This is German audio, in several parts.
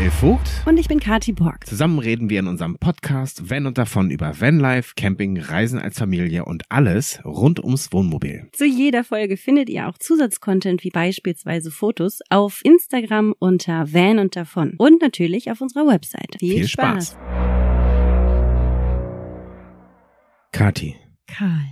Michael Vogt. Und ich bin Kati Borg. Zusammen reden wir in unserem Podcast Van und davon über Vanlife, Camping, Reisen als Familie und alles rund ums Wohnmobil. Zu jeder Folge findet ihr auch Zusatzcontent wie beispielsweise Fotos auf Instagram unter Van und davon und natürlich auf unserer Website. Viel, Viel Spaß. Spaß. Kati. Karl.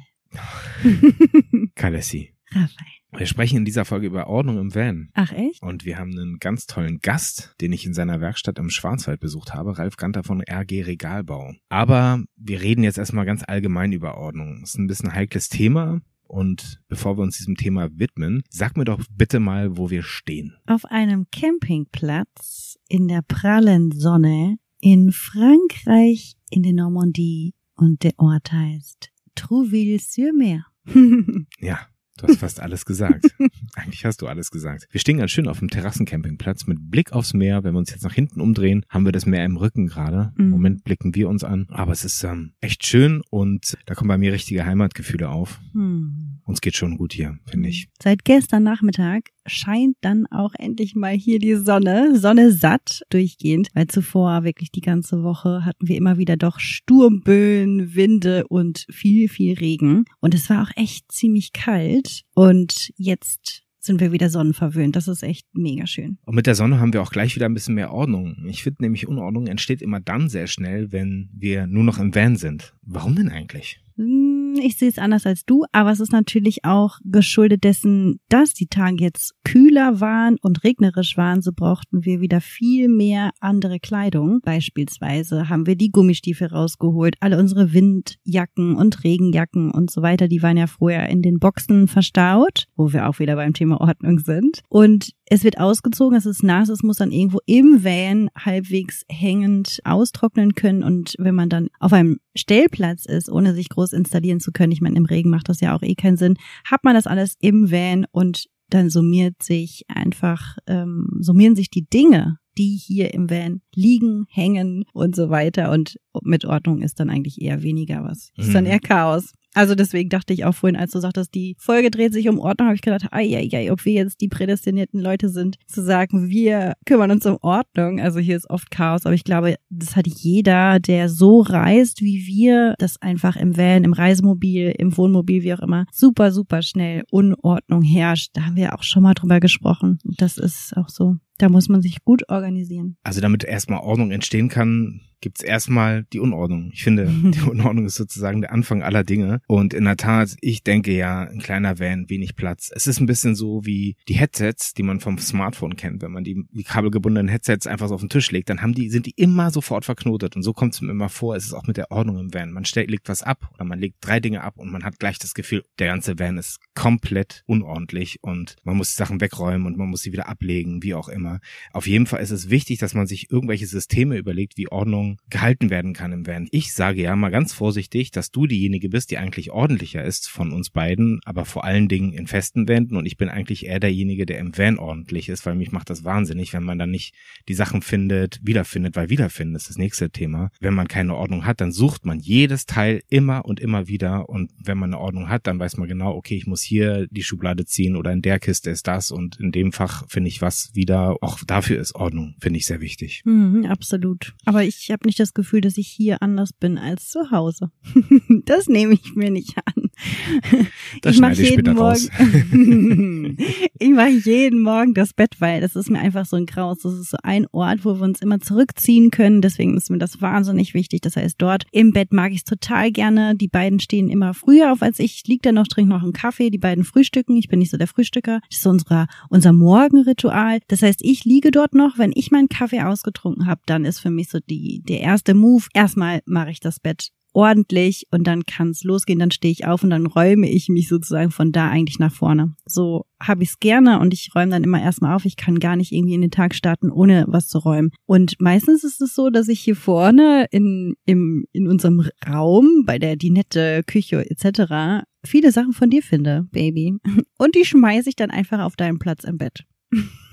Kalessi. Raphael. Wir sprechen in dieser Folge über Ordnung im Van. Ach echt? Und wir haben einen ganz tollen Gast, den ich in seiner Werkstatt im Schwarzwald besucht habe, Ralf Ganter von RG Regalbau. Aber wir reden jetzt erstmal ganz allgemein über Ordnung. Das ist ein bisschen ein heikles Thema. Und bevor wir uns diesem Thema widmen, sag mir doch bitte mal, wo wir stehen. Auf einem Campingplatz in der prallen Sonne in Frankreich in der Normandie und der Ort heißt Trouville-sur-Mer. ja, Du hast fast alles gesagt. Eigentlich hast du alles gesagt. Wir stehen ganz schön auf dem Terrassencampingplatz mit Blick aufs Meer. Wenn wir uns jetzt nach hinten umdrehen, haben wir das Meer im Rücken gerade. Im mhm. Moment blicken wir uns an. Aber es ist ähm, echt schön und da kommen bei mir richtige Heimatgefühle auf. Mhm. Uns geht schon gut hier, finde ich. Seit gestern Nachmittag scheint dann auch endlich mal hier die Sonne, Sonne satt durchgehend, weil zuvor wirklich die ganze Woche hatten wir immer wieder doch Sturmböen, Winde und viel, viel Regen. Und es war auch echt ziemlich kalt und jetzt sind wir wieder sonnenverwöhnt. Das ist echt mega schön. Und mit der Sonne haben wir auch gleich wieder ein bisschen mehr Ordnung. Ich finde nämlich, Unordnung entsteht immer dann sehr schnell, wenn wir nur noch im Van sind. Warum denn eigentlich? Hm ich sehe es anders als du, aber es ist natürlich auch geschuldet dessen, dass die Tage jetzt kühler waren und regnerisch waren, so brauchten wir wieder viel mehr andere Kleidung. Beispielsweise haben wir die Gummistiefel rausgeholt, alle unsere Windjacken und Regenjacken und so weiter, die waren ja vorher in den Boxen verstaut, wo wir auch wieder beim Thema Ordnung sind. Und es wird ausgezogen, es ist nass, es muss dann irgendwo im Van halbwegs hängend austrocknen können und wenn man dann auf einem Stellplatz ist, ohne sich groß installieren zu können, ich meine, im Regen macht das ja auch eh keinen Sinn, hat man das alles im Van und dann summiert sich einfach, ähm, summieren sich die Dinge, die hier im Van liegen, hängen und so weiter. Und mit Ordnung ist dann eigentlich eher weniger was. Ist dann mhm. eher Chaos. Also deswegen dachte ich auch vorhin, als du sagtest, die Folge dreht sich um Ordnung, habe ich gedacht, ai, ai, ai, ob wir jetzt die prädestinierten Leute sind, zu sagen, wir kümmern uns um Ordnung. Also hier ist oft Chaos, aber ich glaube, das hat jeder, der so reist wie wir, das einfach im Van, im Reisemobil, im Wohnmobil, wie auch immer, super, super schnell Unordnung herrscht. Da haben wir auch schon mal drüber gesprochen. Das ist auch so. Da muss man sich gut organisieren. Also damit erstmal Ordnung entstehen kann, gibt's erstmal die Unordnung. Ich finde, die Unordnung ist sozusagen der Anfang aller Dinge. Und in der Tat, ich denke ja, ein kleiner Van, wenig Platz. Es ist ein bisschen so wie die Headsets, die man vom Smartphone kennt. Wenn man die, die kabelgebundenen Headsets einfach so auf den Tisch legt, dann haben die, sind die immer sofort verknotet. Und so kommt es mir immer vor, es ist auch mit der Ordnung im Van. Man stellt, legt was ab oder man legt drei Dinge ab und man hat gleich das Gefühl, der ganze Van ist komplett unordentlich und man muss Sachen wegräumen und man muss sie wieder ablegen, wie auch immer. Auf jeden Fall ist es wichtig, dass man sich irgendwelche Systeme überlegt, wie Ordnung gehalten werden kann im Van. Ich sage ja mal ganz vorsichtig, dass du diejenige bist, die eigentlich ordentlicher ist von uns beiden, aber vor allen Dingen in festen Wänden und ich bin eigentlich eher derjenige, der im Van ordentlich ist, weil mich macht das wahnsinnig, wenn man dann nicht die Sachen findet, wiederfindet, weil wiederfinden ist das nächste Thema. Wenn man keine Ordnung hat, dann sucht man jedes Teil immer und immer wieder und wenn man eine Ordnung hat, dann weiß man genau, okay, ich muss hier die Schublade ziehen oder in der Kiste ist das und in dem Fach finde ich was wieder. Auch dafür ist Ordnung, finde ich sehr wichtig. Mhm, absolut. Aber ich habe nicht das Gefühl, dass ich hier anders bin als zu Hause. das nehme ich mir nicht an. Das ich mache jeden Morgen. ich mache jeden Morgen das Bett, weil das ist mir einfach so ein Graus. Das ist so ein Ort, wo wir uns immer zurückziehen können. Deswegen ist mir das wahnsinnig wichtig. Das heißt, dort im Bett mag ich es total gerne. Die beiden stehen immer früher auf als ich. Ich liege da noch, trinke noch einen Kaffee. Die beiden frühstücken. Ich bin nicht so der Frühstücker. Das ist unser, unser Morgenritual. Das heißt, ich liege dort noch. Wenn ich meinen Kaffee ausgetrunken habe, dann ist für mich so die, der erste Move. Erstmal mache ich das Bett ordentlich und dann kann es losgehen, dann stehe ich auf und dann räume ich mich sozusagen von da eigentlich nach vorne. So habe ich es gerne und ich räume dann immer erstmal auf. Ich kann gar nicht irgendwie in den Tag starten, ohne was zu räumen. Und meistens ist es so, dass ich hier vorne in, im, in unserem Raum, bei der die nette Küche etc., viele Sachen von dir finde, Baby. Und die schmeiße ich dann einfach auf deinen Platz im Bett.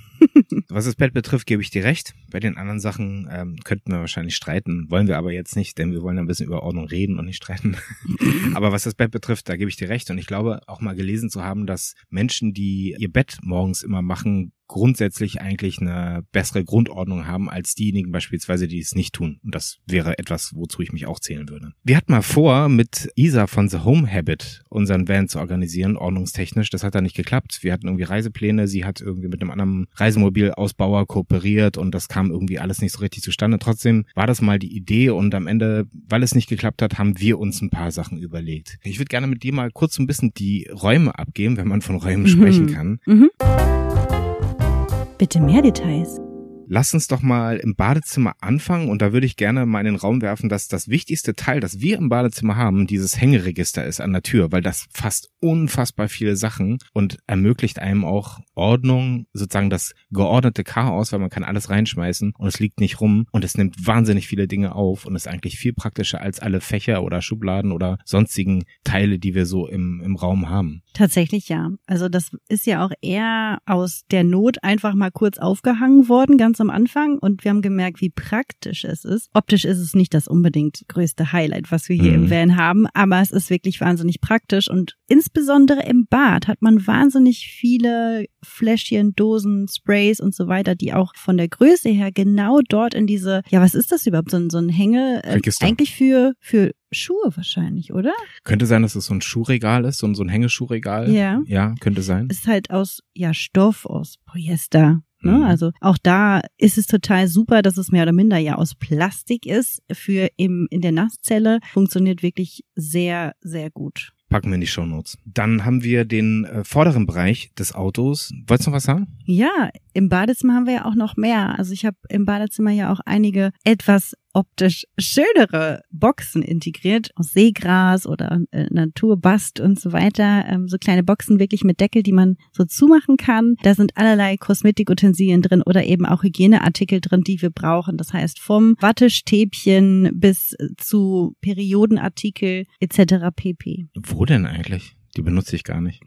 Was das Bett betrifft, gebe ich dir recht. Bei den anderen Sachen ähm, könnten wir wahrscheinlich streiten, wollen wir aber jetzt nicht, denn wir wollen ein bisschen über Ordnung reden und nicht streiten. aber was das Bett betrifft, da gebe ich dir recht. Und ich glaube auch mal gelesen zu haben, dass Menschen, die ihr Bett morgens immer machen, grundsätzlich eigentlich eine bessere Grundordnung haben als diejenigen beispielsweise, die es nicht tun. Und das wäre etwas, wozu ich mich auch zählen würde. Wir hatten mal vor, mit Isa von The Home Habit unseren Van zu organisieren, ordnungstechnisch. Das hat da nicht geklappt. Wir hatten irgendwie Reisepläne. Sie hat irgendwie mit einem anderen Reisemobilausbauer kooperiert und das kam irgendwie alles nicht so richtig zustande. Trotzdem war das mal die Idee und am Ende, weil es nicht geklappt hat, haben wir uns ein paar Sachen überlegt. Ich würde gerne mit dir mal kurz ein bisschen die Räume abgeben, wenn man von Räumen mhm. sprechen kann. Mhm. Bitte mehr Details. Lass uns doch mal im Badezimmer anfangen und da würde ich gerne mal in den Raum werfen, dass das wichtigste Teil, das wir im Badezimmer haben, dieses Hängeregister ist an der Tür, weil das fasst unfassbar viele Sachen und ermöglicht einem auch Ordnung, sozusagen das geordnete Chaos, weil man kann alles reinschmeißen und es liegt nicht rum und es nimmt wahnsinnig viele Dinge auf und ist eigentlich viel praktischer als alle Fächer oder Schubladen oder sonstigen Teile, die wir so im, im Raum haben. Tatsächlich ja. Also das ist ja auch eher aus der Not einfach mal kurz aufgehangen worden, ganz am Anfang und wir haben gemerkt, wie praktisch es ist. Optisch ist es nicht das unbedingt größte Highlight, was wir hier mhm. im Van haben, aber es ist wirklich wahnsinnig praktisch und insbesondere im Bad hat man wahnsinnig viele Fläschchen, Dosen, Sprays und so weiter, die auch von der Größe her genau dort in diese, ja, was ist das überhaupt, so, ein so ein Hänge, äh, eigentlich für, für Schuhe wahrscheinlich, oder? Könnte sein, dass es so ein Schuhregal ist, so ein, so ein Hängeschuhregal. Ja. Ja, könnte sein. Es ist halt aus, ja, Stoff, aus Polyester. Ne? Mhm. Also auch da ist es total super, dass es mehr oder minder ja aus Plastik ist. Für im, in der Nasszelle funktioniert wirklich sehr, sehr gut packen wir in die Show Notes. Dann haben wir den äh, vorderen Bereich des Autos. Wolltest du noch was sagen? Ja, im Badezimmer haben wir ja auch noch mehr. Also ich habe im Badezimmer ja auch einige etwas optisch schönere Boxen integriert aus Seegras oder äh, Naturbast und so weiter. Ähm, so kleine Boxen wirklich mit Deckel, die man so zumachen kann. Da sind allerlei Kosmetikutensilien drin oder eben auch Hygieneartikel drin, die wir brauchen. Das heißt vom Wattestäbchen bis zu Periodenartikel etc. pp. Wo denn eigentlich? Die benutze ich gar nicht.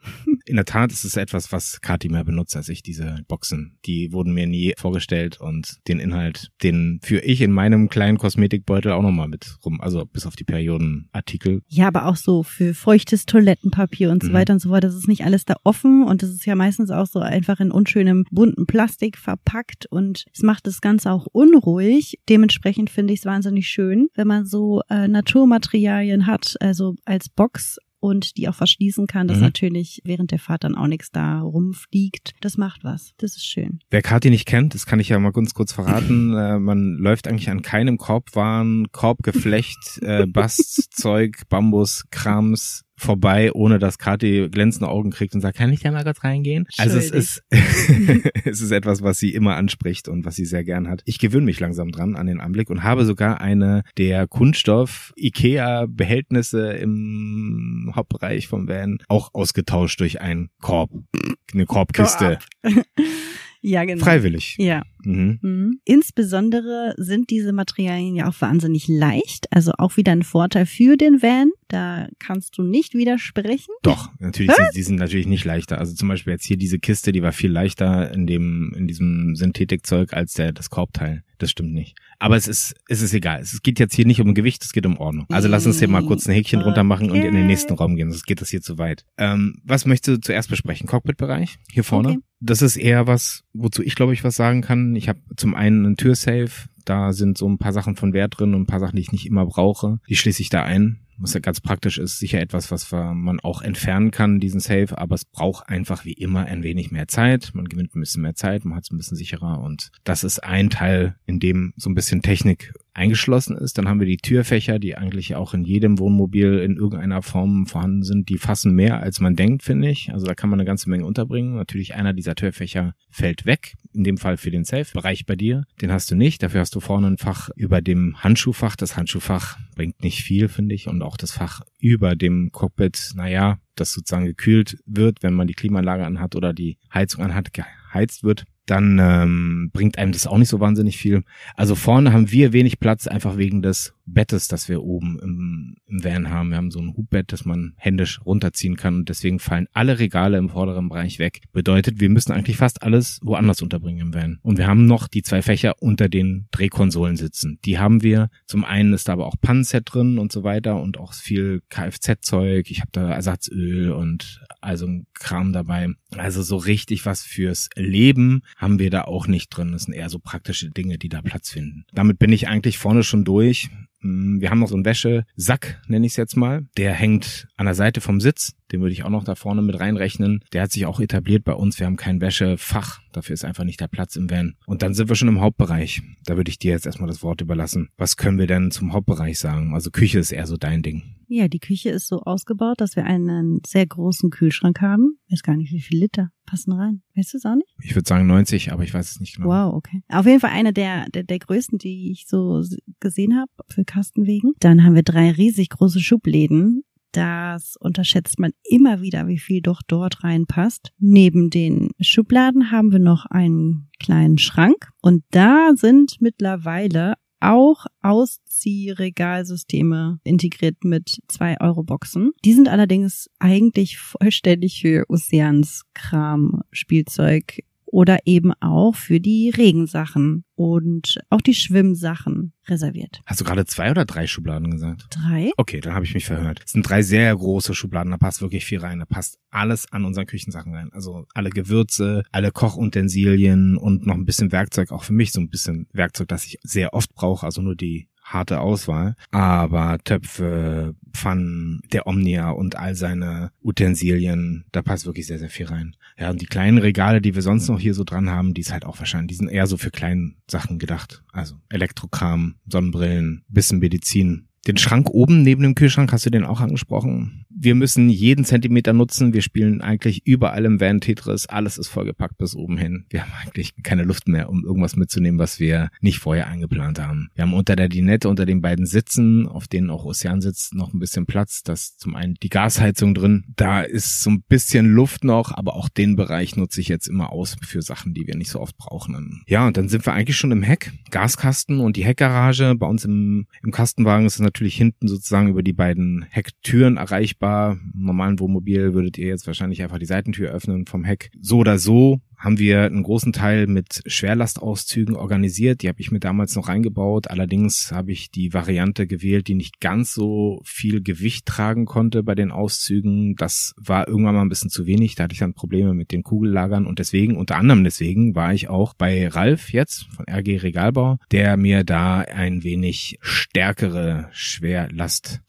In der Tat ist es etwas, was Kati mehr benutzt als ich, diese Boxen. Die wurden mir nie vorgestellt und den Inhalt, den führe ich in meinem kleinen Kosmetikbeutel auch nochmal mit rum. Also bis auf die Periodenartikel. Ja, aber auch so für feuchtes Toilettenpapier und so mhm. weiter und so fort. Das ist nicht alles da offen und das ist ja meistens auch so einfach in unschönem bunten Plastik verpackt und es macht das Ganze auch unruhig. Dementsprechend finde ich es wahnsinnig schön, wenn man so äh, Naturmaterialien hat, also als Box und die auch verschließen kann, dass mhm. natürlich während der Fahrt dann auch nichts da rumfliegt. Das macht was. Das ist schön. Wer Kati nicht kennt, das kann ich ja mal ganz kurz verraten. äh, man läuft eigentlich an keinem Korbwaren, Korbgeflecht, äh, Bastzeug, Bambus, Krams, vorbei, ohne dass Kathi glänzende Augen kriegt und sagt, kann ich da mal kurz reingehen? Also es ist, es ist etwas, was sie immer anspricht und was sie sehr gern hat. Ich gewöhne mich langsam dran an den Anblick und habe sogar eine der Kunststoff Ikea Behältnisse im Hauptbereich vom Van auch ausgetauscht durch einen Korb, eine Korbkiste. Ja, genau. Freiwillig. Ja. Mhm. Mhm. Insbesondere sind diese Materialien ja auch wahnsinnig leicht, also auch wieder ein Vorteil für den Van. Da kannst du nicht widersprechen. Doch, natürlich, sind, die sind natürlich nicht leichter. Also zum Beispiel jetzt hier diese Kiste, die war viel leichter in dem, in diesem Synthetikzeug als der, das Korbteil. Das stimmt nicht. Aber es ist, es ist egal. Es geht jetzt hier nicht um Gewicht, es geht um Ordnung. Also lass uns hier mal kurz ein Häkchen drunter machen okay. und in den nächsten Raum gehen, sonst geht das hier zu weit. Ähm, was möchtest du zuerst besprechen? Cockpit-Bereich? Hier vorne? Okay. Das ist eher was, wozu ich glaube ich was sagen kann. Ich habe zum einen einen Türsafe, da sind so ein paar Sachen von Wert drin und ein paar Sachen, die ich nicht immer brauche. Die schließe ich da ein was ja ganz praktisch ist, sicher etwas, was man auch entfernen kann, diesen Safe, aber es braucht einfach wie immer ein wenig mehr Zeit. Man gewinnt ein bisschen mehr Zeit, man hat es ein bisschen sicherer und das ist ein Teil, in dem so ein bisschen Technik eingeschlossen ist. Dann haben wir die Türfächer, die eigentlich auch in jedem Wohnmobil in irgendeiner Form vorhanden sind. Die fassen mehr, als man denkt, finde ich. Also da kann man eine ganze Menge unterbringen. Natürlich einer dieser Türfächer fällt weg. In dem Fall für den Safe-Bereich bei dir. Den hast du nicht. Dafür hast du vorne ein Fach über dem Handschuhfach. Das Handschuhfach bringt nicht viel, finde ich. Und auch das Fach über dem Cockpit, naja, das sozusagen gekühlt wird, wenn man die Klimaanlage anhat oder die Heizung anhat, geheizt wird dann ähm, bringt einem das auch nicht so wahnsinnig viel. Also vorne haben wir wenig Platz, einfach wegen des Bettes, das wir oben im, im Van haben. Wir haben so ein Hubbett, das man händisch runterziehen kann und deswegen fallen alle Regale im vorderen Bereich weg. Bedeutet, wir müssen eigentlich fast alles woanders unterbringen im Van. Und wir haben noch die zwei Fächer unter den Drehkonsolen sitzen. Die haben wir. Zum einen ist da aber auch Pannenset drin und so weiter und auch viel Kfz-Zeug. Ich habe da Ersatzöl und also ein Kram dabei. Also so richtig was fürs Leben haben wir da auch nicht drin. Das sind eher so praktische Dinge, die da Platz finden. Damit bin ich eigentlich vorne schon durch. Mm, wir haben noch so einen Wäschesack, nenne ich es jetzt mal. Der hängt an der Seite vom Sitz. Den würde ich auch noch da vorne mit reinrechnen. Der hat sich auch etabliert bei uns. Wir haben kein Wäschefach. Dafür ist einfach nicht der Platz im Van. Und dann sind wir schon im Hauptbereich. Da würde ich dir jetzt erstmal das Wort überlassen. Was können wir denn zum Hauptbereich sagen? Also Küche ist eher so dein Ding. Ja, die Küche ist so ausgebaut, dass wir einen sehr großen Kühlschrank haben. Ich weiß gar nicht, wie viel Liter passen rein. Weißt du es auch nicht? Ich würde sagen 90, aber ich weiß es nicht genau. Wow, okay. Auf jeden Fall eine der, der, der größten, die ich so gesehen habe für Kastenwegen. Dann haben wir drei riesig große Schubläden. Das unterschätzt man immer wieder, wie viel doch dort reinpasst. Neben den Schubladen haben wir noch einen kleinen Schrank und da sind mittlerweile auch Ausziehregalsysteme integriert mit 2 Euro Boxen. Die sind allerdings eigentlich vollständig für Oceans Kram, Spielzeug oder eben auch für die Regensachen und auch die Schwimmsachen reserviert. Hast du gerade zwei oder drei Schubladen gesagt? Drei. Okay, dann habe ich mich verhört. Es sind drei sehr große Schubladen, da passt wirklich viel rein. Da passt alles an unseren Küchensachen rein. Also alle Gewürze, alle Kochutensilien und noch ein bisschen Werkzeug, auch für mich so ein bisschen Werkzeug, das ich sehr oft brauche, also nur die harte Auswahl. Aber Töpfe, Pfannen, der Omnia und all seine Utensilien, da passt wirklich sehr, sehr viel rein. Ja, und die kleinen Regale, die wir sonst noch hier so dran haben, die ist halt auch wahrscheinlich, die sind eher so für kleine Sachen gedacht. Also Elektrokram, Sonnenbrillen, bisschen Medizin, den Schrank oben neben dem Kühlschrank hast du den auch angesprochen. Wir müssen jeden Zentimeter nutzen. Wir spielen eigentlich überall im Van Tetris. Alles ist vollgepackt bis oben hin. Wir haben eigentlich keine Luft mehr, um irgendwas mitzunehmen, was wir nicht vorher eingeplant haben. Wir haben unter der Dinette, unter den beiden Sitzen, auf denen auch Ocean sitzt, noch ein bisschen Platz. Das zum einen die Gasheizung drin. Da ist so ein bisschen Luft noch, aber auch den Bereich nutze ich jetzt immer aus für Sachen, die wir nicht so oft brauchen. Ja, und dann sind wir eigentlich schon im Heck. Gaskasten und die Heckgarage. Bei uns im, im Kastenwagen ist natürlich hinten sozusagen über die beiden Hecktüren erreichbar. Im normalen Wohnmobil würdet ihr jetzt wahrscheinlich einfach die Seitentür öffnen vom Heck. So oder so haben wir einen großen Teil mit Schwerlastauszügen organisiert. Die habe ich mir damals noch reingebaut. Allerdings habe ich die Variante gewählt, die nicht ganz so viel Gewicht tragen konnte bei den Auszügen. Das war irgendwann mal ein bisschen zu wenig. Da hatte ich dann Probleme mit den Kugellagern und deswegen, unter anderem deswegen, war ich auch bei Ralf jetzt von RG Regalbau, der mir da ein wenig stärkere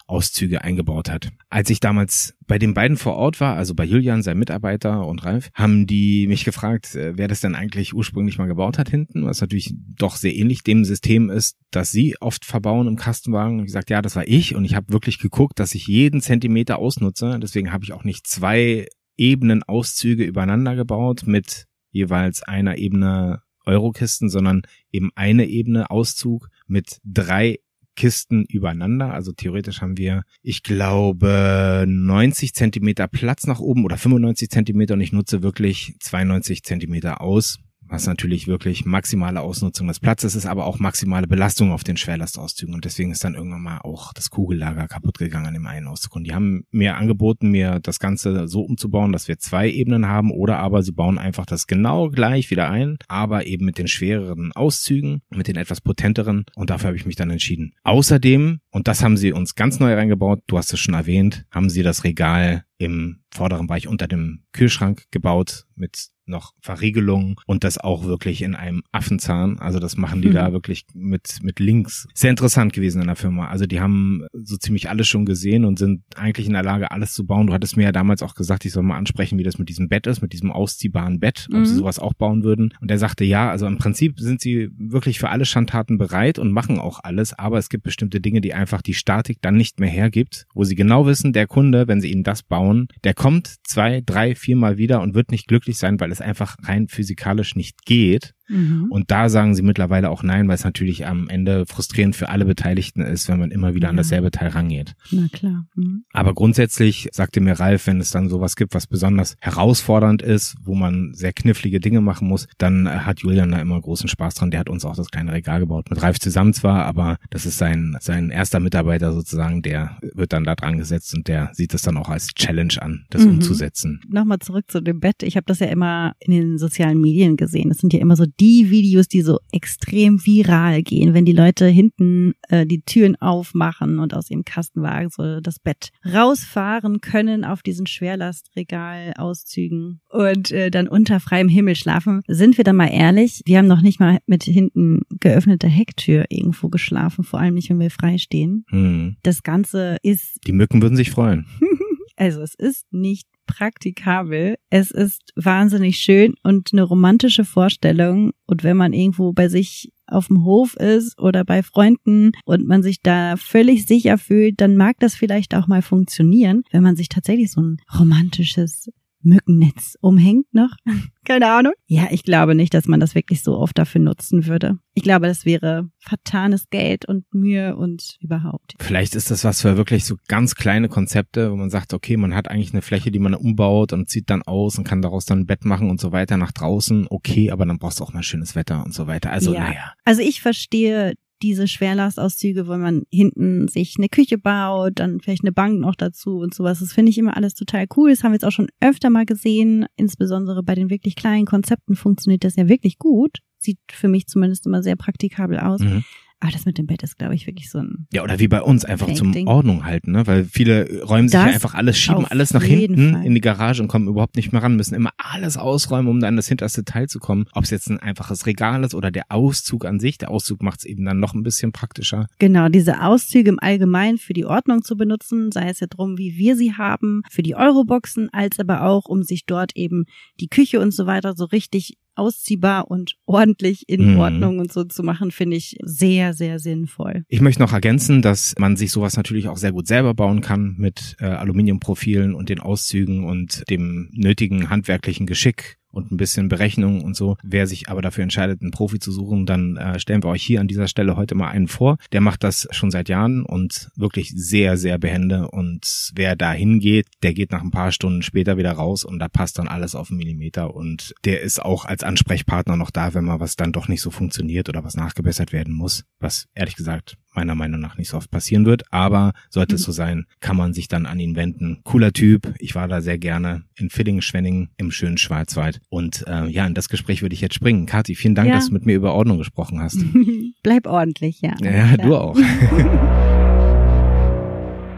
Schwerlastauszüge eingebaut hat. Als ich damals bei den beiden vor Ort war, also bei Julian, sein Mitarbeiter und Ralf, haben die mich gefragt, äh, wer das denn eigentlich ursprünglich mal gebaut hat hinten, was natürlich doch sehr ähnlich dem System ist, das sie oft verbauen im Kastenwagen. Und ich gesagt, ja, das war ich und ich habe wirklich geguckt, dass ich jeden Zentimeter ausnutze. Deswegen habe ich auch nicht zwei Ebenen Auszüge übereinander gebaut mit jeweils einer Ebene Eurokisten, sondern eben eine Ebene Auszug mit drei Kisten übereinander. Also theoretisch haben wir, ich glaube, 90 Zentimeter Platz nach oben oder 95 Zentimeter und ich nutze wirklich 92 Zentimeter aus was natürlich wirklich maximale Ausnutzung des Platzes ist, aber auch maximale Belastung auf den Schwerlastauszügen. Und deswegen ist dann irgendwann mal auch das Kugellager kaputt gegangen an dem einen Auszug. Und die haben mir angeboten, mir das Ganze so umzubauen, dass wir zwei Ebenen haben oder aber sie bauen einfach das genau gleich wieder ein, aber eben mit den schwereren Auszügen, mit den etwas potenteren. Und dafür habe ich mich dann entschieden. Außerdem, und das haben sie uns ganz neu reingebaut, du hast es schon erwähnt, haben sie das Regal im vorderen Bereich unter dem Kühlschrank gebaut mit noch Verriegelungen und das auch wirklich in einem Affenzahn. Also das machen die mhm. da wirklich mit, mit Links. Sehr interessant gewesen in der Firma. Also die haben so ziemlich alles schon gesehen und sind eigentlich in der Lage, alles zu bauen. Du hattest mir ja damals auch gesagt, ich soll mal ansprechen, wie das mit diesem Bett ist, mit diesem ausziehbaren Bett, ob mhm. sie sowas auch bauen würden. Und er sagte, ja, also im Prinzip sind sie wirklich für alle Schandtaten bereit und machen auch alles, aber es gibt bestimmte Dinge, die einfach die Statik dann nicht mehr hergibt, wo sie genau wissen, der Kunde, wenn sie ihnen das bauen, der kommt zwei, drei, viermal wieder und wird nicht glücklich sein, weil es einfach rein physikalisch nicht geht. Mhm. Und da sagen sie mittlerweile auch nein, weil es natürlich am Ende frustrierend für alle Beteiligten ist, wenn man immer wieder ja. an dasselbe Teil rangeht. Na klar. Mhm. Aber grundsätzlich sagte mir Ralf, wenn es dann sowas gibt, was besonders herausfordernd ist, wo man sehr knifflige Dinge machen muss, dann hat Julian da immer großen Spaß dran. Der hat uns auch das kleine Regal gebaut. Mit Ralf zusammen zwar, aber das ist sein, sein erster Mitarbeiter sozusagen, der wird dann da dran gesetzt und der sieht es dann auch als Challenge an, das mhm. umzusetzen. Nochmal zurück zu dem Bett. Ich habe das ja immer in den sozialen Medien gesehen. Das sind ja immer so die Videos, die so extrem viral gehen, wenn die Leute hinten äh, die Türen aufmachen und aus ihrem Kastenwagen so das Bett rausfahren können auf diesen Schwerlastregalauszügen und äh, dann unter freiem Himmel schlafen. Sind wir da mal ehrlich? Wir haben noch nicht mal mit hinten geöffneter Hecktür irgendwo geschlafen, vor allem nicht, wenn wir frei stehen. Hm. Das Ganze ist. Die Mücken würden sich freuen. also es ist nicht praktikabel. Es ist wahnsinnig schön und eine romantische Vorstellung. Und wenn man irgendwo bei sich auf dem Hof ist oder bei Freunden und man sich da völlig sicher fühlt, dann mag das vielleicht auch mal funktionieren, wenn man sich tatsächlich so ein romantisches Mückennetz umhängt noch. Keine Ahnung. Ja, ich glaube nicht, dass man das wirklich so oft dafür nutzen würde. Ich glaube, das wäre vertanes Geld und Mühe und überhaupt. Vielleicht ist das was für wirklich so ganz kleine Konzepte, wo man sagt, okay, man hat eigentlich eine Fläche, die man umbaut und zieht dann aus und kann daraus dann ein Bett machen und so weiter nach draußen. Okay, aber dann brauchst du auch mal schönes Wetter und so weiter. Also, ja. naja. Also ich verstehe diese Schwerlastauszüge, wo man hinten sich eine Küche baut, dann vielleicht eine Bank noch dazu und sowas. Das finde ich immer alles total cool. Das haben wir jetzt auch schon öfter mal gesehen. Insbesondere bei den wirklich kleinen Konzepten funktioniert das ja wirklich gut. Sieht für mich zumindest immer sehr praktikabel aus. Mhm. Aber das mit dem Bett ist, glaube ich, wirklich so ein. Ja, oder wie bei uns, einfach zum Ordnung halten, ne? Weil viele räumen sich ja einfach alles, schieben alles nach hinten Fall. in die Garage und kommen überhaupt nicht mehr ran, müssen immer alles ausräumen, um dann das hinterste Teil zu kommen. Ob es jetzt ein einfaches Regal ist oder der Auszug an sich. Der Auszug macht es eben dann noch ein bisschen praktischer. Genau, diese Auszüge im Allgemeinen für die Ordnung zu benutzen, sei es ja drum, wie wir sie haben, für die Euroboxen, als aber auch, um sich dort eben die Küche und so weiter so richtig ausziehbar und ordentlich in mhm. Ordnung und so zu machen, finde ich sehr, sehr sinnvoll. Ich möchte noch ergänzen, dass man sich sowas natürlich auch sehr gut selber bauen kann mit äh, Aluminiumprofilen und den Auszügen und dem nötigen handwerklichen Geschick und ein bisschen Berechnung und so. Wer sich aber dafür entscheidet, einen Profi zu suchen, dann äh, stellen wir euch hier an dieser Stelle heute mal einen vor. Der macht das schon seit Jahren und wirklich sehr, sehr behende. Und wer da hingeht, der geht nach ein paar Stunden später wieder raus und da passt dann alles auf einen Millimeter. Und der ist auch als Ansprechpartner noch da, wenn mal was dann doch nicht so funktioniert oder was nachgebessert werden muss. Was ehrlich gesagt meiner Meinung nach nicht so oft passieren wird. Aber sollte es mhm. so sein, kann man sich dann an ihn wenden. Cooler Typ. Ich war da sehr gerne in Villingen-Schwenningen im schönen Schwarzwald. Und äh, ja, in das Gespräch würde ich jetzt springen. Kathi, vielen Dank, ja. dass du mit mir über Ordnung gesprochen hast. Bleib ordentlich, ja. Ja, ja. du auch.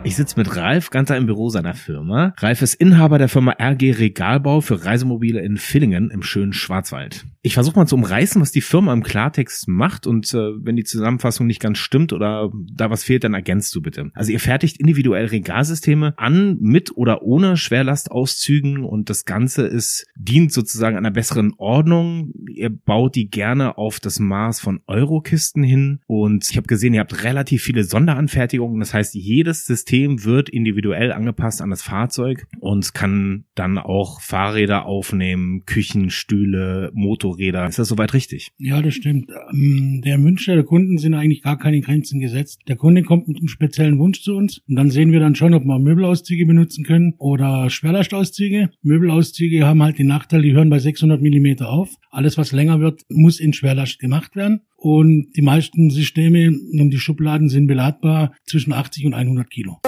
Ich sitze mit Ralf Ganter im Büro seiner Firma. Ralf ist Inhaber der Firma RG Regalbau für Reisemobile in Villingen im schönen Schwarzwald. Ich versuche mal zu umreißen, was die Firma im Klartext macht und äh, wenn die Zusammenfassung nicht ganz stimmt oder da was fehlt, dann ergänzt du bitte. Also ihr fertigt individuell Regalsysteme an, mit oder ohne Schwerlastauszügen und das Ganze ist, dient sozusagen einer besseren Ordnung. Ihr baut die gerne auf das Maß von Eurokisten hin und ich habe gesehen, ihr habt relativ viele Sonderanfertigungen. Das heißt, jedes System wird individuell angepasst an das Fahrzeug und kann dann auch Fahrräder aufnehmen, Küchen, Stühle, Motor Motorräder. Ist das soweit richtig? Ja, das stimmt. Ähm, der Wunsch der Kunden sind eigentlich gar keine Grenzen gesetzt. Der Kunde kommt mit einem speziellen Wunsch zu uns und dann sehen wir dann schon, ob wir Möbelauszüge benutzen können oder Schwerlastauszüge. Möbelauszüge haben halt den Nachteil, die hören bei 600 Millimeter auf. Alles, was länger wird, muss in Schwerlast gemacht werden. Und die meisten Systeme und die Schubladen sind beladbar zwischen 80 und 100 Kilo.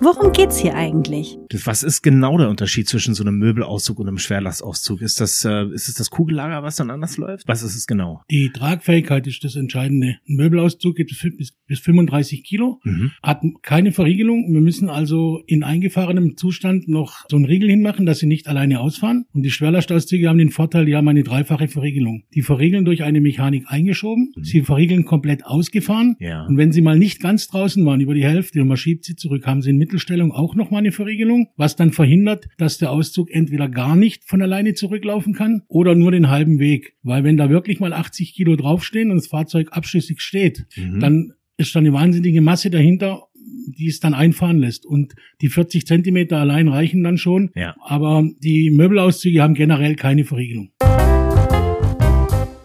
Worum geht's hier eigentlich? Was ist genau der Unterschied zwischen so einem Möbelauszug und einem Schwerlastauszug? Ist das, äh, ist es das Kugellager, was dann anders läuft? Was ist es genau? Die Tragfähigkeit ist das Entscheidende. Ein Möbelauszug geht bis, bis 35 Kilo, mhm. hat keine Verriegelung. Wir müssen also in eingefahrenem Zustand noch so einen Riegel hinmachen, dass sie nicht alleine ausfahren. Und die Schwerlastauszüge haben den Vorteil, die haben eine dreifache Verriegelung. Die verriegeln durch eine Mechanik eingeschoben, mhm. sie verriegeln komplett ausgefahren. Ja. Und wenn sie mal nicht ganz draußen waren, über die Hälfte und man schiebt sie zurück, haben sie einen Mittelstellung auch nochmal eine Verriegelung, was dann verhindert, dass der Auszug entweder gar nicht von alleine zurücklaufen kann oder nur den halben Weg. Weil wenn da wirklich mal 80 Kilo draufstehen und das Fahrzeug abschüssig steht, mhm. dann ist da eine wahnsinnige Masse dahinter, die es dann einfahren lässt. Und die 40 Zentimeter allein reichen dann schon. Ja. Aber die Möbelauszüge haben generell keine Verriegelung.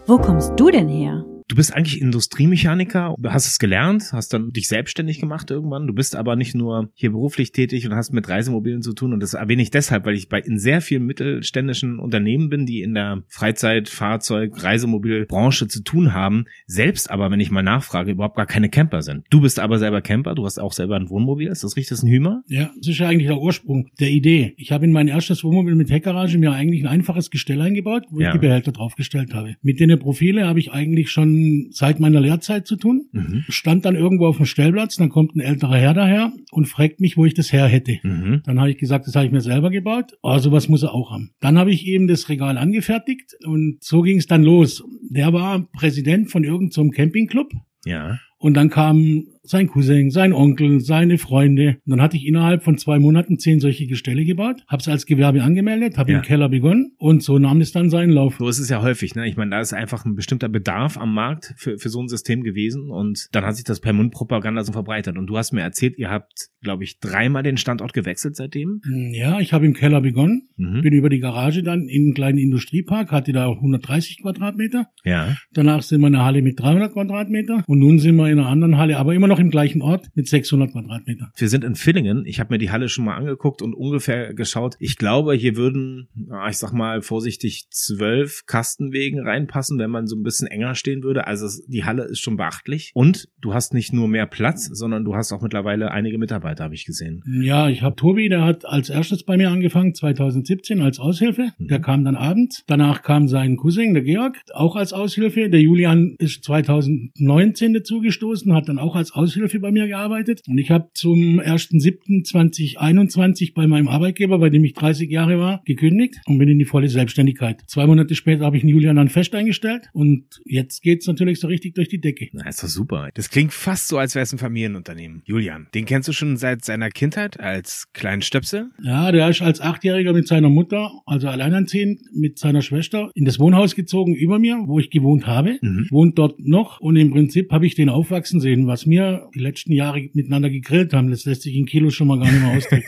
Wo kommst du denn her? Du bist eigentlich Industriemechaniker, hast es gelernt, hast dann dich selbstständig gemacht irgendwann. Du bist aber nicht nur hier beruflich tätig und hast mit Reisemobilen zu tun. Und das erwähne ich deshalb, weil ich bei in sehr vielen mittelständischen Unternehmen bin, die in der Freizeit-, Fahrzeug-, Reisemobilbranche zu tun haben. Selbst aber, wenn ich mal nachfrage, überhaupt gar keine Camper sind. Du bist aber selber Camper, du hast auch selber ein Wohnmobil. Ist das richtig? Das ist ein Hümer? Ja, das ist ja eigentlich der Ursprung der Idee. Ich habe in mein erstes Wohnmobil mit Heckgarage mir eigentlich ein einfaches Gestell eingebaut, wo ja. ich die Behälter draufgestellt habe. Mit den Profile habe ich eigentlich schon seit meiner Lehrzeit zu tun. Mhm. Stand dann irgendwo auf dem Stellplatz, dann kommt ein älterer Herr daher und fragt mich, wo ich das her hätte. Mhm. Dann habe ich gesagt, das habe ich mir selber gebaut. Aber sowas muss er auch haben. Dann habe ich eben das Regal angefertigt und so ging es dann los. Der war Präsident von irgendeinem so Campingclub. Ja. Und dann kam sein Cousin, sein Onkel, seine Freunde. Und dann hatte ich innerhalb von zwei Monaten zehn solche Gestelle gebaut, habe es als Gewerbe angemeldet, habe ja. im Keller begonnen und so nahm es dann seinen Lauf. So ist es ja häufig. Ne? Ich meine, da ist einfach ein bestimmter Bedarf am Markt für, für so ein System gewesen und dann hat sich das per Mundpropaganda so verbreitet. Und du hast mir erzählt, ihr habt, glaube ich, dreimal den Standort gewechselt seitdem. Hm, ja, ich habe im Keller begonnen, mhm. bin über die Garage dann in einen kleinen Industriepark, hatte da 130 Quadratmeter. Ja. Danach sind wir in einer Halle mit 300 Quadratmeter und nun sind wir in einer anderen Halle, aber immer noch im gleichen Ort mit 600 Quadratmeter. Wir sind in Villingen. Ich habe mir die Halle schon mal angeguckt und ungefähr geschaut. Ich glaube, hier würden, ich sag mal vorsichtig, zwölf Kastenwegen reinpassen, wenn man so ein bisschen enger stehen würde. Also die Halle ist schon beachtlich. Und du hast nicht nur mehr Platz, sondern du hast auch mittlerweile einige Mitarbeiter, habe ich gesehen. Ja, ich habe Tobi, der hat als erstes bei mir angefangen, 2017 als Aushilfe. Mhm. Der kam dann abends. Danach kam sein Cousin, der Georg, auch als Aushilfe. Der Julian ist 2019 dazugestoßen, hat dann auch als Aushilfe bei mir gearbeitet. Und ich habe zum 1.7.2021 bei meinem Arbeitgeber, bei dem ich 30 Jahre war, gekündigt und bin in die volle Selbstständigkeit. Zwei Monate später habe ich Julian dann fest eingestellt und jetzt geht's natürlich so richtig durch die Decke. Na, ist doch super. Das klingt fast so, als wäre es ein Familienunternehmen. Julian, den kennst du schon seit seiner Kindheit als kleinen Stöpsel? Ja, der ist als Achtjähriger mit seiner Mutter, also alleinerziehend, mit seiner Schwester in das Wohnhaus gezogen über mir, wo ich gewohnt habe. Mhm. Wohnt dort noch und im Prinzip habe ich den aufwachsen sehen, was mir die letzten Jahre miteinander gegrillt haben. Das lässt sich in Kilo schon mal gar nicht mehr ausdrücken.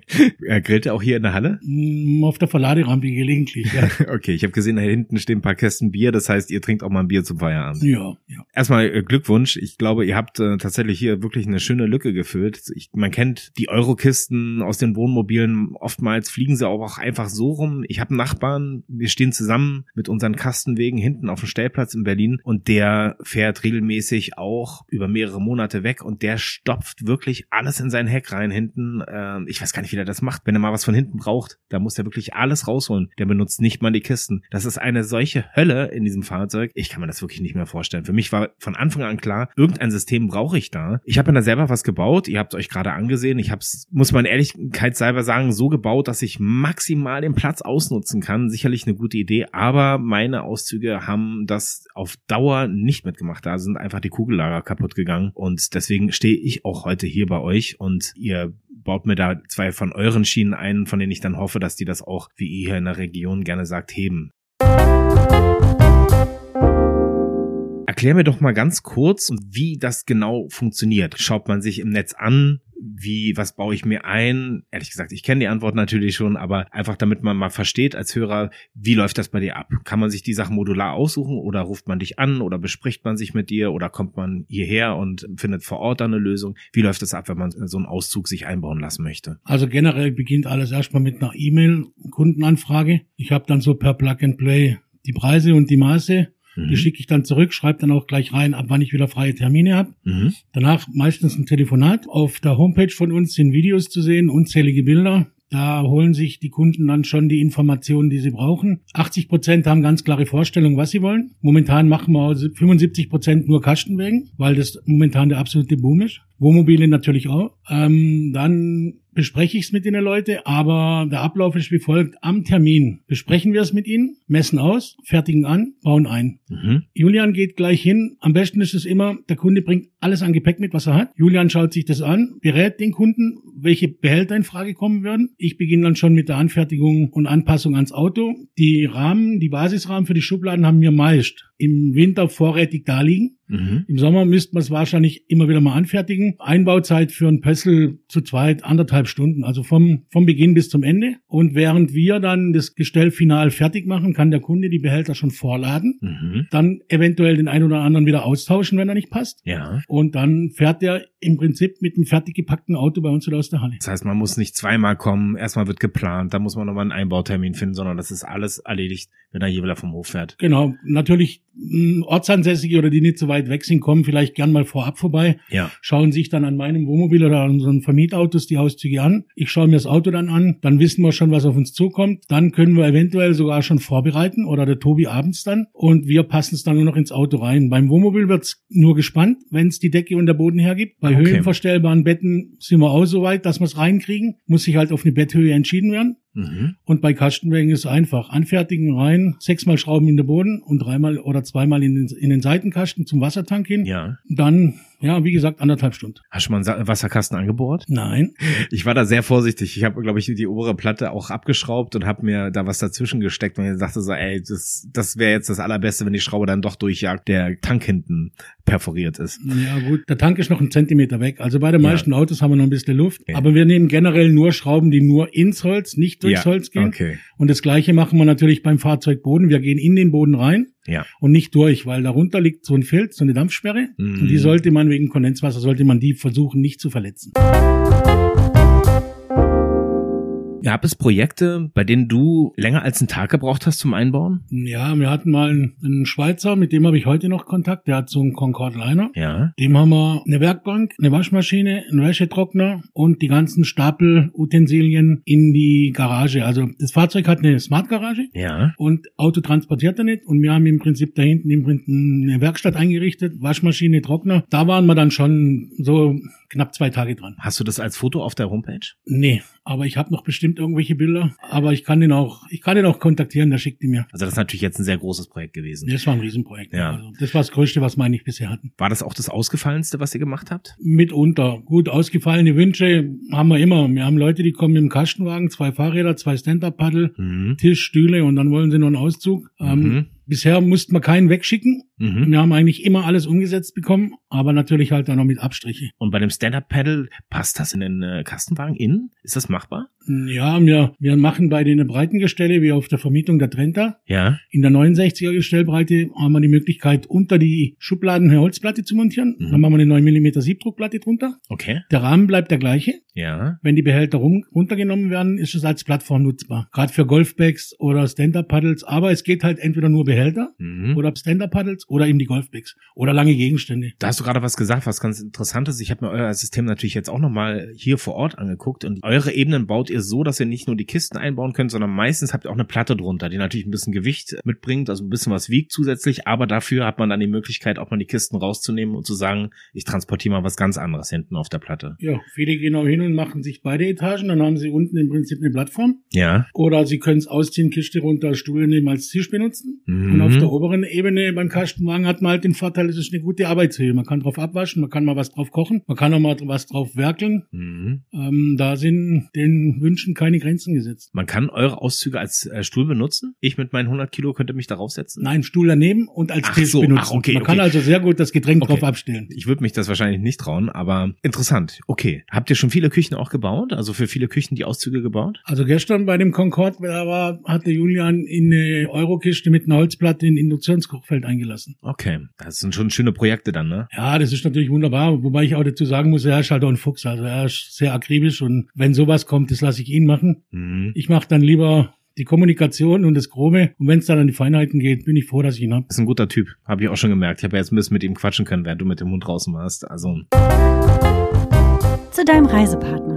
er grillte auch hier in der Halle? Mm, auf der Verladerampe gelegentlich, ja. okay, ich habe gesehen, da hinten stehen ein paar Kästen Bier. Das heißt, ihr trinkt auch mal ein Bier zum Feierabend. Ja, ja. Erstmal äh, Glückwunsch. Ich glaube, ihr habt äh, tatsächlich hier wirklich eine schöne Lücke gefüllt. Ich, man kennt die Eurokisten aus den Wohnmobilen. Oftmals fliegen sie auch einfach so rum. Ich habe Nachbarn, wir stehen zusammen mit unseren Kastenwegen hinten auf dem Stellplatz in Berlin und der fährt regelmäßig auch über mehrere Monate weg und der stopft wirklich alles in sein Heck rein hinten. Äh, ich weiß gar nicht, wie das macht. Wenn er mal was von hinten braucht, da muss er wirklich alles rausholen. Der benutzt nicht mal die Kisten. Das ist eine solche Hölle in diesem Fahrzeug. Ich kann mir das wirklich nicht mehr vorstellen. Für mich war von Anfang an klar, irgendein System brauche ich da. Ich habe mir da selber was gebaut. Ihr habt euch gerade angesehen. Ich habe es, muss man ehrlichkeitshalber sagen, so gebaut, dass ich maximal den Platz ausnutzen kann. Sicherlich eine gute Idee, aber meine Auszüge haben das auf Dauer nicht mitgemacht. Da sind einfach die Kugellager kaputt gegangen und deswegen stehe ich auch heute hier bei euch und ihr baut mir da zwei von euren Schienen ein, von denen ich dann hoffe, dass die das auch, wie ihr hier in der Region gerne sagt, heben. Erklär mir doch mal ganz kurz, wie das genau funktioniert. Schaut man sich im Netz an, wie, was baue ich mir ein? Ehrlich gesagt, ich kenne die Antwort natürlich schon, aber einfach damit man mal versteht als Hörer, wie läuft das bei dir ab? Kann man sich die Sachen modular aussuchen oder ruft man dich an oder bespricht man sich mit dir oder kommt man hierher und findet vor Ort dann eine Lösung? Wie läuft das ab, wenn man so einen Auszug sich einbauen lassen möchte? Also generell beginnt alles erstmal mit einer E-Mail-Kundenanfrage. Ich habe dann so per Plug and Play die Preise und die Maße Mhm. Die schicke ich dann zurück, schreibe dann auch gleich rein, ab wann ich wieder freie Termine habe. Mhm. Danach meistens ein Telefonat. Auf der Homepage von uns sind Videos zu sehen, unzählige Bilder. Da holen sich die Kunden dann schon die Informationen, die sie brauchen. 80 Prozent haben ganz klare Vorstellungen, was sie wollen. Momentan machen wir 75 Prozent nur Kastenwegen, weil das momentan der absolute Boom ist. Wohnmobile natürlich auch. Ähm, dann bespreche ich es mit den Leuten, aber der Ablauf ist wie folgt. Am Termin besprechen wir es mit ihnen, messen aus, fertigen an, bauen ein. Mhm. Julian geht gleich hin. Am besten ist es immer, der Kunde bringt alles an Gepäck mit, was er hat. Julian schaut sich das an, berät den Kunden, welche Behälter in Frage kommen würden. Ich beginne dann schon mit der Anfertigung und Anpassung ans Auto. Die Rahmen, die Basisrahmen für die Schubladen haben wir meist im Winter vorrätig da liegen. Mhm. Im Sommer müsste man es wahrscheinlich immer wieder mal anfertigen. Einbauzeit für ein Pössl zu zweit anderthalb Stunden, also vom, vom Beginn bis zum Ende. Und während wir dann das Gestell final fertig machen, kann der Kunde die Behälter schon vorladen, Mhm. dann eventuell den einen oder anderen wieder austauschen, wenn er nicht passt. Ja. Und dann fährt er im Prinzip mit einem fertig gepackten Auto bei uns wieder aus der Halle. Das heißt, man muss nicht zweimal kommen, erstmal wird geplant, dann muss man nochmal einen Einbautermin finden, sondern das ist alles erledigt, wenn der Jeweler vom Hof fährt. Genau, natürlich mh, Ortsansässige oder die nicht so weit weg sind, kommen vielleicht gern mal vorab vorbei, Ja. schauen sich dann an meinem Wohnmobil oder an unseren Vermietautos die Auszüge an. Ich schaue mir das Auto dann an, dann wissen wir schon, was auf uns zukommt. Dann können wir eventuell sogar schon vorbereiten oder der Tobi abends dann und wir passen es dann nur noch ins Auto rein. Beim Wohnmobil wird's nur gespannt, wenn es die Decke und der Boden hergibt. Bei Okay. höhenverstellbaren Betten sind wir auch so weit, dass wir es reinkriegen. Muss sich halt auf eine Betthöhe entschieden werden. Mhm. Und bei Kastenwägen ist es einfach. Anfertigen rein, sechsmal Schrauben in den Boden und dreimal oder zweimal in den, in den Seitenkasten zum Wassertank hin. Ja. Dann, ja, wie gesagt, anderthalb Stunden. Hast du mal einen Wasserkasten angebohrt? Nein. Ich war da sehr vorsichtig. Ich habe, glaube ich, die obere Platte auch abgeschraubt und habe mir da was dazwischen gesteckt und ich dachte so, ey, das, das wäre jetzt das Allerbeste, wenn die Schraube dann doch durchjagt, der Tank hinten perforiert ist. Ja gut, der Tank ist noch einen Zentimeter weg. Also bei den Ja. meisten Autos haben wir noch ein bisschen Luft. Okay. Aber wir nehmen generell nur Schrauben, die nur ins Holz, nicht durchs ja. Holz gehen. Okay. Und das gleiche machen wir natürlich beim Fahrzeugboden. Wir gehen in den Boden rein Ja. und nicht durch, weil darunter liegt so ein Filz, so eine Dampfsperre. Mhm. Und die sollte man wegen Kondenswasser, sollte man die versuchen nicht zu verletzen. Gab es Projekte, bei denen du länger als einen Tag gebraucht hast zum Einbauen? Ja, wir hatten mal einen, einen Schweizer, mit dem habe ich heute noch Kontakt. Der hat so einen Concorde Liner. Ja. Dem haben wir eine Werkbank, eine Waschmaschine, einen Wäschetrockner und die ganzen Stapelutensilien in die Garage. Also das Fahrzeug hat eine Smart Garage Ja. und Auto transportiert er nicht. Und wir haben im Prinzip da hinten im Prinzip eine Werkstatt eingerichtet, Waschmaschine, Trockner. Da waren wir dann schon so knapp zwei Tage dran. Hast du das als Foto auf der Homepage? Nee, aber ich habe noch bestimmt irgendwelche Bilder. Aber ich kann den auch, ich kann den auch kontaktieren, der schickt die mir. Also das ist natürlich jetzt ein sehr großes Projekt gewesen. Das war ein Riesenprojekt. Ja. Also das war das Größte, was wir eigentlich bisher hatten. War das auch das ausgefallenste, was ihr gemacht habt? Mitunter. Gut, ausgefallene Wünsche haben wir immer. Wir haben Leute, die kommen mit dem Kastenwagen, zwei Fahrräder, zwei Stand-Up-Paddel, Mhm. Tisch, Stühle und dann wollen sie noch einen Auszug. Ähm, Mhm. Bisher mussten wir keinen wegschicken. Mhm. Wir haben eigentlich immer alles umgesetzt bekommen, aber natürlich halt dann noch mit Abstriche. Und bei dem Stand-Up-Pedal, passt das in den äh, Kastenwagen innen? Ist das machbar? Ja, wir, wir machen bei den Breitengestelle wie auf der Vermietung der Trenta. Ja. In der 69er Gestellbreite haben wir die Möglichkeit, unter die Schubladen eine Holzplatte zu montieren. Mhm. Dann machen wir eine 9 mm Siebdruckplatte drunter. Okay. Der Rahmen bleibt der gleiche. Ja. Wenn die Behälter rum, runtergenommen werden, ist es als Plattform nutzbar. Gerade für Golfbags oder Stand-Up-Paddles. Aber es geht halt entweder nur Behälter Mhm. oder Stand-Up-Paddles oder eben die Golfbags oder lange Gegenstände. Da hast du gerade was gesagt, was ganz interessantes. Ich habe mir euer System natürlich jetzt auch nochmal hier vor Ort angeguckt und eure Ebenen baut ihr so, dass ihr nicht nur die Kisten einbauen könnt, sondern meistens habt ihr auch eine Platte drunter, die natürlich ein bisschen Gewicht mitbringt, also ein bisschen was wiegt zusätzlich, aber dafür hat man dann die Möglichkeit, auch mal die Kisten rauszunehmen und zu sagen, ich transportiere mal was ganz anderes hinten auf der Platte. Ja, viele gehen auch hin und machen sich beide Etagen, dann haben sie unten im Prinzip eine Plattform. Ja. Oder sie können es ausziehen, Kiste runter, Stuhl nehmen als Tisch benutzen. Mhm. Und auf der oberen Ebene beim Kastenwagen hat man halt den Vorteil, es ist eine gute Arbeitshöhe. Man kann drauf abwaschen, man kann mal was drauf kochen, man kann auch mal was drauf werkeln. Mhm. Ähm, da sind den Wünschen keine Grenzen gesetzt. Man kann eure Auszüge als äh, Stuhl benutzen. Ich mit meinen 100 Kilo könnte mich darauf setzen. Nein, Stuhl daneben und als Tisch so, benutzen. ach, okay, man okay. kann also sehr gut das Getränk Okay. drauf abstellen. Ich würde mich das wahrscheinlich nicht trauen, aber interessant. Okay. Habt ihr schon viele Küchen auch gebaut? Also für viele Küchen die Auszüge gebaut? Also gestern bei dem Concorde da war, hatte Julian in eine Eurokiste mit einer Holzplatte in Induktionskochfeld eingelassen. Okay. Das sind schon schöne Projekte dann, ne? Ja, das ist natürlich wunderbar, wobei ich auch dazu sagen muss, er ist halt auch ein Fuchs, also er ist sehr akribisch und wenn sowas kommt, das lasse ich ihn machen. Mhm. Ich mache dann lieber die Kommunikation und das Grobe und wenn es dann an die Feinheiten geht, bin ich froh, dass ich ihn habe. Ist ein guter Typ, habe ich auch schon gemerkt. Ich habe ja jetzt ein bisschen mit ihm quatschen können, während du mit dem Hund draußen warst. Also, Zu deinem Reisepartner.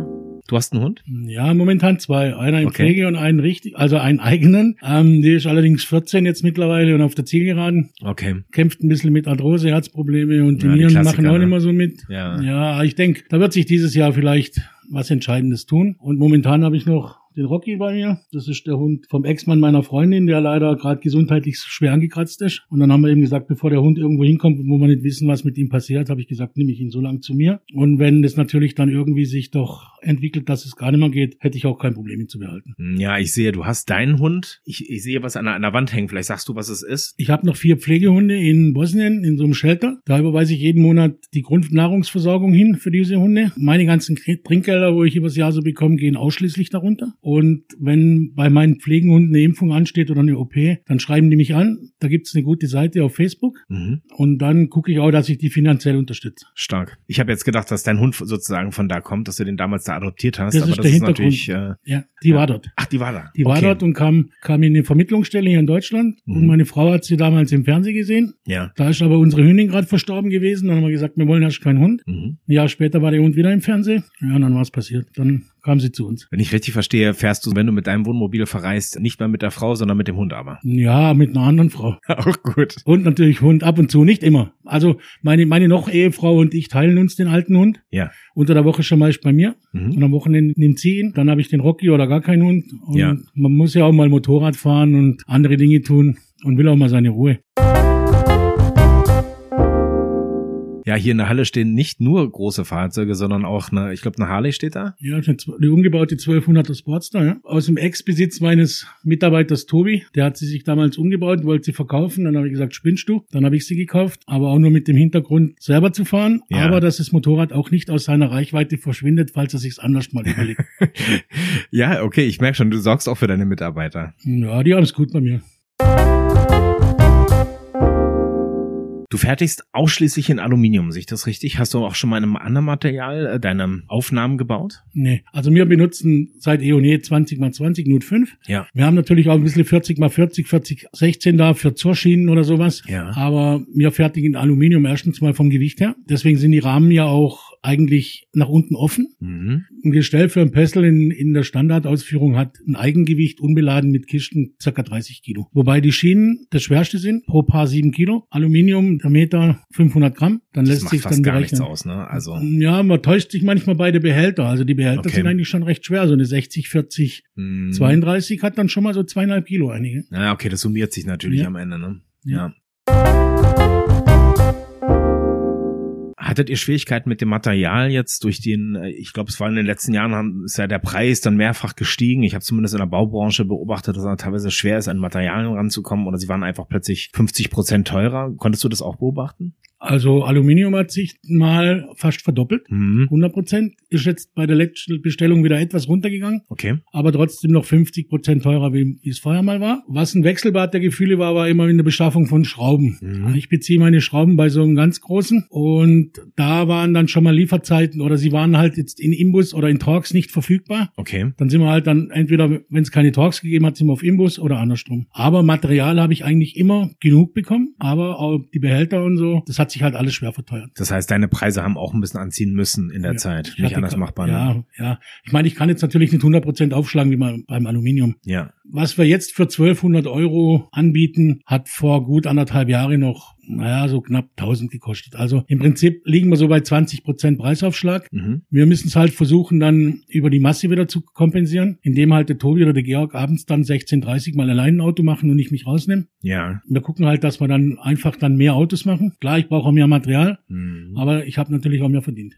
Du hast einen Hund? Ja, momentan zwei. Einer in Okay. Pflege und einen richtig, also einen eigenen. Ähm, die ist allerdings 14 jetzt mittlerweile und auf der Zielgeraden. Okay. Kämpft ein bisschen mit Arthrose, Herzprobleme und die Ja, die Nieren Klassiker, machen auch ne? nicht mehr so mit. Ja. Ja, ich denke, da wird sich dieses Jahr vielleicht was Entscheidendes tun. Und momentan habe ich noch den Rocky bei mir. Das ist der Hund vom Ex-Mann meiner Freundin, der leider gerade gesundheitlich schwer angekratzt ist. Und dann haben wir eben gesagt, bevor der Hund irgendwo hinkommt, wo wir nicht wissen, was mit ihm passiert, habe ich gesagt, nehme ich ihn so lang zu mir. Und wenn das natürlich dann irgendwie sich doch entwickelt, dass es gar nicht mehr geht, hätte ich auch kein Problem, ihn zu behalten. Ja, ich sehe, du hast deinen Hund. Ich, ich sehe was an der, an der Wand hängen. Vielleicht sagst du, was es ist. Ich habe noch vier Pflegehunde in Bosnien, in so einem Shelter. Da überweise ich jeden Monat die Grundnahrungsversorgung hin für diese Hunde. Meine ganzen Trinkgelder, wo ich übers Jahr so bekomme, gehen ausschließlich darunter. Und wenn bei meinen Pflegehunden eine Impfung ansteht oder eine OP, dann schreiben die mich an. Da gibt's eine gute Seite auf Facebook. Mhm. Und dann gucke ich auch, dass ich die finanziell unterstütze. Stark. Ich habe jetzt gedacht, dass dein Hund sozusagen von da kommt, dass du den damals da adoptiert hast. Das aber ist das der ist Hintergrund. natürlich. Äh, ja, die ja. war dort. Ach, die war da. Die okay. war dort und kam, kam in eine Vermittlungsstelle hier in Deutschland. Mhm. Und meine Frau hat sie damals im Fernsehen gesehen. Ja. Da ist aber unsere Hündin gerade verstorben gewesen. Dann haben wir gesagt, wir wollen erst keinen Hund. Mhm. Ein Jahr später war der Hund wieder im Fernsehen. Ja, und dann war es passiert. Dann kam sie zu uns. Wenn ich richtig verstehe, fährst du, wenn du mit deinem Wohnmobil verreist, nicht mehr mit der Frau, sondern mit dem Hund aber. Ja, mit einer anderen Frau. Auch gut. Und natürlich Hund ab und zu, nicht immer. Also meine, meine noch Ehefrau und ich teilen uns den alten Hund. Ja. Unter der Woche schon meist bei mir. Mhm. Und am Wochenende nimmt sie ihn. Dann habe ich den Rocky oder gar keinen Hund. Und ja. man muss ja auch mal Motorrad fahren und andere Dinge tun und will auch mal seine Ruhe. Ja, hier in der Halle stehen nicht nur große Fahrzeuge, sondern auch eine, ich glaube, eine Harley steht da. Ja, die umgebaute 1200er Sportster, ja. Aus dem Ex-Besitz meines Mitarbeiters Tobi. Der hat sie sich damals umgebaut, wollte sie verkaufen. Dann habe ich gesagt, spinnst du? Dann habe ich sie gekauft, aber auch nur mit dem Hintergrund, selber zu fahren. Ja. Aber dass das Motorrad auch nicht aus seiner Reichweite verschwindet, falls er sich's anders mal überlegt. ja, okay, ich merke schon, du sorgst auch für deine Mitarbeiter. Ja, die haben es gut bei mir. Du fertigst ausschließlich in Aluminium, sehe ich das richtig? Hast du auch schon mal in einem anderen Material äh, deine Aufnahmen gebaut? Nee, also wir benutzen seit EONE 20 x 20 Nut 5. Ja. Wir haben natürlich auch ein bisschen 40 x 40, 40, 16 da für Zorschienen oder sowas. Ja. Aber wir fertigen Aluminium erstens mal vom Gewicht her. Deswegen sind die Rahmen ja auch eigentlich nach unten offen. Mhm. Ein Gestell für ein Pessel in, in der Standardausführung hat ein Eigengewicht unbeladen mit Kisten circa 30 Kilo. Wobei die Schienen das schwerste sind, pro Paar 7 Kilo. Aluminium, der Meter 500 Gramm. Dann das lässt sich dann gar nichts aus, ne? Also. Ja, man täuscht sich manchmal bei den Behälter. Also die Behälter okay. sind eigentlich schon recht schwer. So eine 60, 40, mhm. 32 hat dann schon mal so zweieinhalb Kilo einige. Ja, okay, das summiert sich natürlich ja. am Ende, ne? ja. Hattet ihr Schwierigkeiten mit dem Material jetzt durch den, äh, ich glaube, es war in den letzten Jahren, ist ja der Preis dann mehrfach gestiegen. Ich habe zumindest in der Baubranche beobachtet, dass es teilweise schwer ist, an Materialien ranzukommen oder sie waren einfach plötzlich 50 Prozent teurer. Konntest du das auch beobachten? Also Aluminium hat sich mal fast verdoppelt. Mhm. 100 Prozent ist jetzt bei der letzten Bestellung wieder etwas runtergegangen. Okay. Aber trotzdem noch 50 Prozent teurer, wie, es vorher mal war. Was ein Wechselbad der Gefühle war, war immer in der Beschaffung von Schrauben. Mhm. Ich beziehe meine Schrauben bei so einem ganz großen und da waren dann schon mal Lieferzeiten oder sie waren halt jetzt in Imbus oder in Talks nicht verfügbar. Okay. Dann sind wir halt dann entweder, wenn es keine Talks gegeben hat, sind wir auf Imbus oder andersrum. Aber Material habe ich eigentlich immer genug bekommen, aber auch die Behälter und so, das hat sich halt alles schwer verteuert. Das heißt, deine Preise haben auch ein bisschen anziehen müssen in der ja, Zeit. Nicht anders machbar. Ne? Ja, ja. Ich meine, ich kann jetzt natürlich nicht 100 Prozent aufschlagen wie man beim Aluminium. Ja. Was wir jetzt für 1200 Euro anbieten, hat vor gut anderthalb Jahren noch naja, so knapp 1000 gekostet. Also im Prinzip liegen wir so bei 20 Prozent Preisaufschlag. Mhm. Wir müssen es halt versuchen, dann über die Masse wieder zu kompensieren, indem halt der Tobi oder der Georg abends dann 16.30 mal allein ein Auto machen und ich mich rausnehme. Ja. Wir gucken halt, dass wir dann einfach dann mehr Autos machen. Klar, ich brauche auch mehr Material, mhm. aber ich habe natürlich auch mehr verdient.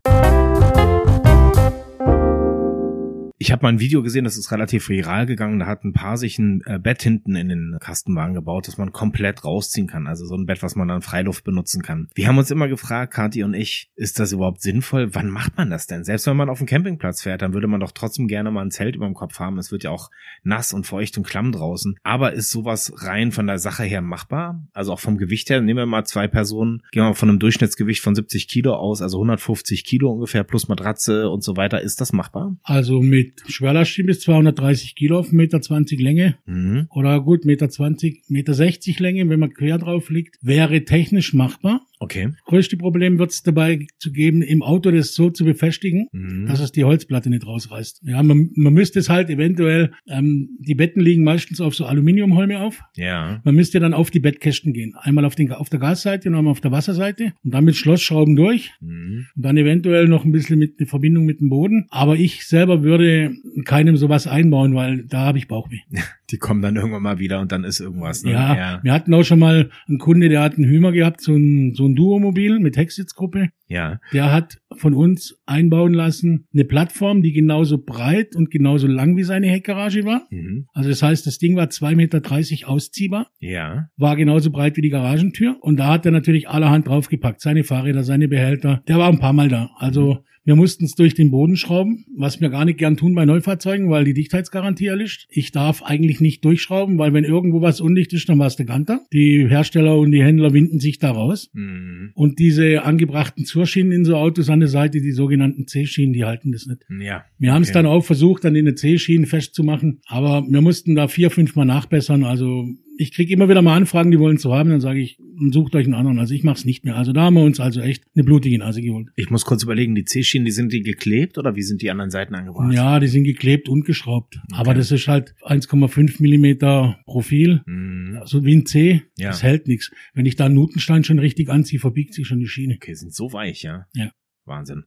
Ich habe mal ein Video gesehen, das ist relativ viral gegangen. Da hat ein Paar sich ein äh, Bett hinten in den Kastenwagen gebaut, das man komplett rausziehen kann. Also so ein Bett, was man dann Freiluft benutzen kann. Wir haben uns immer gefragt, Kathi und ich, ist das überhaupt sinnvoll? Wann macht man das denn? Selbst wenn man auf dem Campingplatz fährt, dann würde man doch trotzdem gerne mal ein Zelt über dem Kopf haben. Es wird ja auch nass und feucht und klamm draußen. Aber ist sowas rein von der Sache her machbar? Also auch vom Gewicht her, nehmen wir mal zwei Personen, gehen wir mal von einem Durchschnittsgewicht von 70 Kilo aus, also 150 Kilo ungefähr plus Matratze und so weiter. Ist das machbar? Also mit mit Schwerlastschienen bis 230 Kilo auf 1,20 Meter Länge. Mhm. Oder gut, 1,20 Meter, 1,60 Meter Länge, wenn man quer drauf liegt, wäre technisch machbar. Okay. Größte Problem wird es dabei zu geben, im Auto das so zu befestigen, mhm. dass es die Holzplatte nicht rausreißt. Ja, man, man müsste es halt eventuell, ähm, die Betten liegen meistens auf so Aluminiumholme auf. Ja. Man müsste dann auf die Bettkästen gehen. Einmal auf, den, auf der Gasseite und einmal auf der Wasserseite und dann mit Schlossschrauben durch. Mhm. Und dann eventuell noch ein bisschen mit eine Verbindung mit dem Boden. Aber ich selber würde keinem sowas einbauen, weil da habe ich Bauchweh. Die kommen dann irgendwann mal wieder und dann ist irgendwas. Ne? Ja, ja, wir hatten auch schon mal einen Kunde, der hat einen Hümer gehabt, so ein, so ein Duomobil mit Hecksitzgruppe. Ja. Der hat von uns einbauen lassen eine Plattform, die genauso breit und genauso lang wie seine Heckgarage war. Mhm. Also das heißt, das Ding war 2,30 Meter ausziehbar. Ja. War genauso breit wie die Garagentür. Und da hat er natürlich allerhand draufgepackt. Seine Fahrräder, seine Behälter. Der war ein paar Mal da. Also wir mussten es durch den Boden schrauben, was wir gar nicht gern tun bei Neufahrzeugen, weil die Dichtheitsgarantie erlischt. Ich darf eigentlich nicht durchschrauben, weil wenn irgendwo was undicht ist, dann war es der Ganter. Die Hersteller und die Händler winden sich da raus. Mhm. Und diese angebrachten Zurschienen in so Autos an der Seite, die sogenannten C-Schienen, die halten das nicht. Ja. Wir haben es dann auch versucht, dann in den C-Schienen festzumachen, aber wir mussten da vier, fünf Mal nachbessern. Also ich kriege immer wieder mal Anfragen, die wollen so haben, dann sage ich, sucht euch einen anderen. Also ich mache es nicht mehr. Also da haben wir uns also echt eine blutige Nase geholt. Ich muss kurz überlegen, die C-Schienen, die sind die geklebt oder wie sind die anderen Seiten angebracht? Ja, die sind geklebt und geschraubt. Okay. Aber das ist halt 1,5 Millimeter Profil, mhm. so wie ein C. Ja. Das hält nichts. Wenn ich da einen Nutenstein schon richtig anziehe, verbiegt sich schon die Schiene. Okay, sind so weich, ja? Ja. Wahnsinn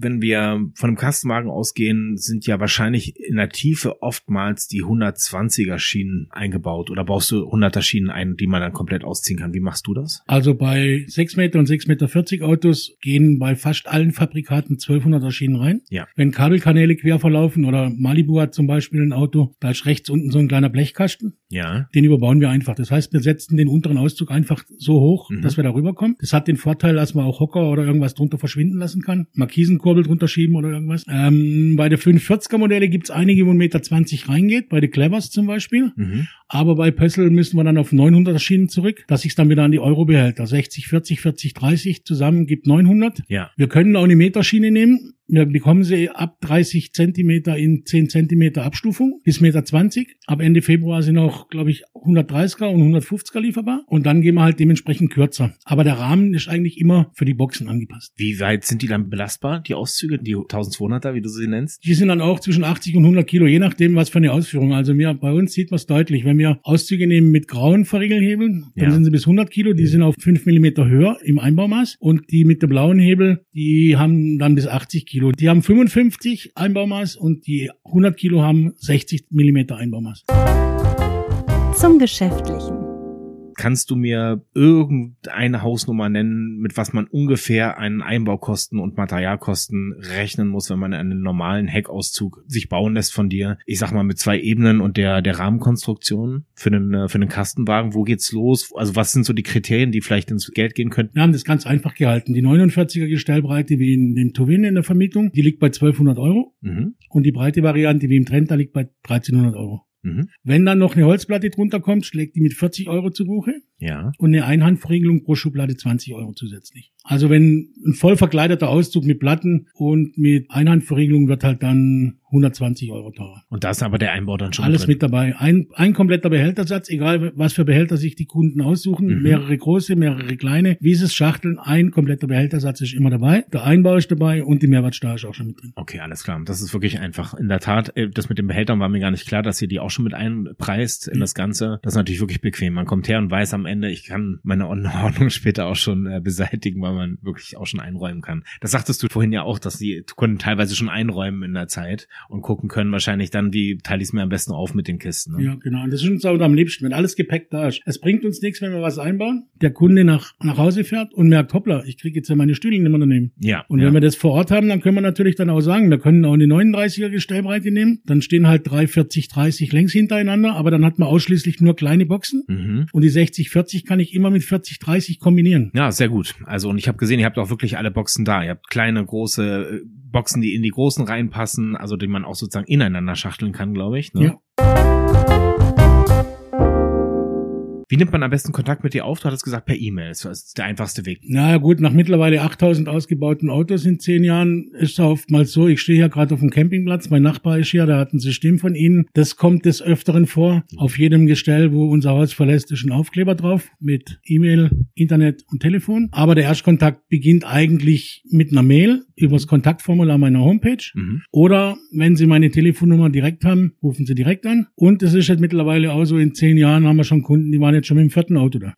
wenn wir von einem Kastenwagen ausgehen, sind ja wahrscheinlich in der Tiefe oftmals die 120er Schienen eingebaut oder baust du 100er Schienen ein, die man dann komplett ausziehen kann. Wie machst du das? Also bei 6 Meter und 6 Meter 40 Autos gehen bei fast allen Fabrikaten 1200er Schienen rein. Ja. Wenn Kabelkanäle quer verlaufen oder Malibu hat zum Beispiel ein Auto, da ist rechts unten so ein kleiner Blechkasten. Ja. Den überbauen wir einfach. Das heißt, wir setzen den unteren Auszug einfach so hoch, mhm. dass wir da rüberkommen. Das hat den Vorteil, dass man auch Hocker oder irgendwas drunter verschwinden lassen kann. Markisen Kurbel drunter schieben oder irgendwas. Ähm, bei der 540er Modelle gibt's einige, wo 1,20 Meter reingeht, bei den Clevers zum Beispiel. Mhm. Aber bei Pössl müssen wir dann auf 900er Schienen zurück, dass sich dann wieder an die Euro-Behälter 60, 40, 40, 30 zusammen gibt 900. Ja. Wir können auch eine Meterschiene nehmen. Wir bekommen sie ab 30 Zentimeter in 10 Zentimeter Abstufung bis Meter 20. Ab Ende Februar sind auch, glaube ich, 130er und 150er lieferbar. Und dann gehen wir halt dementsprechend kürzer. Aber der Rahmen ist eigentlich immer für die Boxen angepasst. Wie weit sind die dann belastbar, die Auszüge, die 1200er, wie du sie nennst? Die sind dann auch zwischen 80 und 100 Kilo, je nachdem, was für eine Ausführung. Also mir, bei uns sieht man es deutlich. Wenn wir Auszüge nehmen mit grauen Verriegelhebeln, dann ja. sind sie bis 100 Kilo. Die sind auf 5 Millimeter höher im Einbaumaß. Und die mit der blauen Hebel, die haben dann bis 80 Kilo. Kilo. Die haben 55 Einbaumaß und die 100 Kilo haben 60 Millimeter Einbaumaß. Zum Geschäftlichen. Kannst du mir irgendeine Hausnummer nennen, mit was man ungefähr einen Einbaukosten und Materialkosten rechnen muss, wenn man einen normalen Heckauszug sich bauen lässt von dir? Ich sag mal mit zwei Ebenen und der, der Rahmenkonstruktion für einen, für einen Kastenwagen. Wo geht's los? Also was sind so die Kriterien, die vielleicht ins Geld gehen könnten? Wir haben das ganz einfach gehalten. Die 49er Gestellbreite wie in dem Tuvin in der Vermietung, die liegt bei 1200 Euro. Mhm. Und die breite Variante wie im Trend, da liegt bei 1300 Euro. Mhm. Wenn dann noch eine Holzplatte drunter kommt, schlägt die mit 40 Euro zu Buche. Ja. Und eine Einhandverriegelung pro Schublade 20 Euro zusätzlich. Also wenn ein voll verkleideter Auszug mit Platten und mit Einhandverriegelung wird halt dann 120 Euro teurer. Und da ist aber der Einbau dann schon Alles drin. mit dabei. Ein, ein kompletter Behältersatz, egal was für Behälter sich die Kunden aussuchen. Mhm. Mehrere große, mehrere kleine. Wieses Schachteln, ein kompletter Behältersatz ist immer dabei. Der Einbau ist dabei und die Mehrwertsteuer ist auch schon mit drin. Okay, alles klar. Das ist wirklich einfach. In der Tat, äh, das mit den Behältern war mir gar nicht klar, dass ihr die auch schon mit einpreist in ja. das Ganze. Das ist natürlich wirklich bequem. Man kommt her und weiß am Ende, ich kann meine Ordnung später auch schon äh, beseitigen, weil man wirklich auch schon einräumen kann. Das sagtest du vorhin ja auch, dass die Kunden teilweise schon einräumen in der Zeit und gucken können wahrscheinlich dann, wie teile ich es mir am besten auf mit den Kisten. Ne? Ja, genau. Und das ist uns auch am liebsten, wenn alles Gepäck da ist. Es bringt uns nichts, wenn wir was einbauen, der Kunde nach, nach Hause fährt und merkt, hoppla, ich kriege jetzt ja meine Stühle nicht mehr nehmen. Ja. Und ja. wenn wir das vor Ort haben, dann können wir natürlich dann auch sagen, wir können auch eine 39er Gestellbreite nehmen, dann stehen halt 3, 40, 30 längs hintereinander, aber dann hat man ausschließlich nur kleine Boxen mhm. und die 60, 40 kann ich immer mit 40, 30 kombinieren. Ja, sehr gut. Also und ich habe gesehen, ihr habt auch wirklich alle Boxen da. Ihr habt kleine, große äh, Boxen, die in die großen reinpassen, also die man auch sozusagen ineinander schachteln kann, glaube ich. Ne? Ja. Wie nimmt man am besten Kontakt mit dir auf? Du hattest gesagt, per E-Mail. Das ist der einfachste Weg. Na gut, nach mittlerweile 8000 ausgebauten Autos in zehn Jahren ist es oftmals so, ich stehe hier gerade auf dem Campingplatz, mein Nachbar ist hier, da hat ein System von Ihnen. Das kommt des Öfteren vor. Auf jedem Gestell, wo unser Haus verlässt, ist ein Aufkleber drauf mit E-Mail, Internet und Telefon. Aber der Erstkontakt beginnt eigentlich mit einer Mail übers Kontaktformular meiner Homepage. Mhm. Oder wenn Sie meine Telefonnummer direkt haben, rufen Sie direkt an. Und es ist halt mittlerweile auch so, in zehn Jahren haben wir schon Kunden, die waren jetzt schon mit dem vierten Auto da.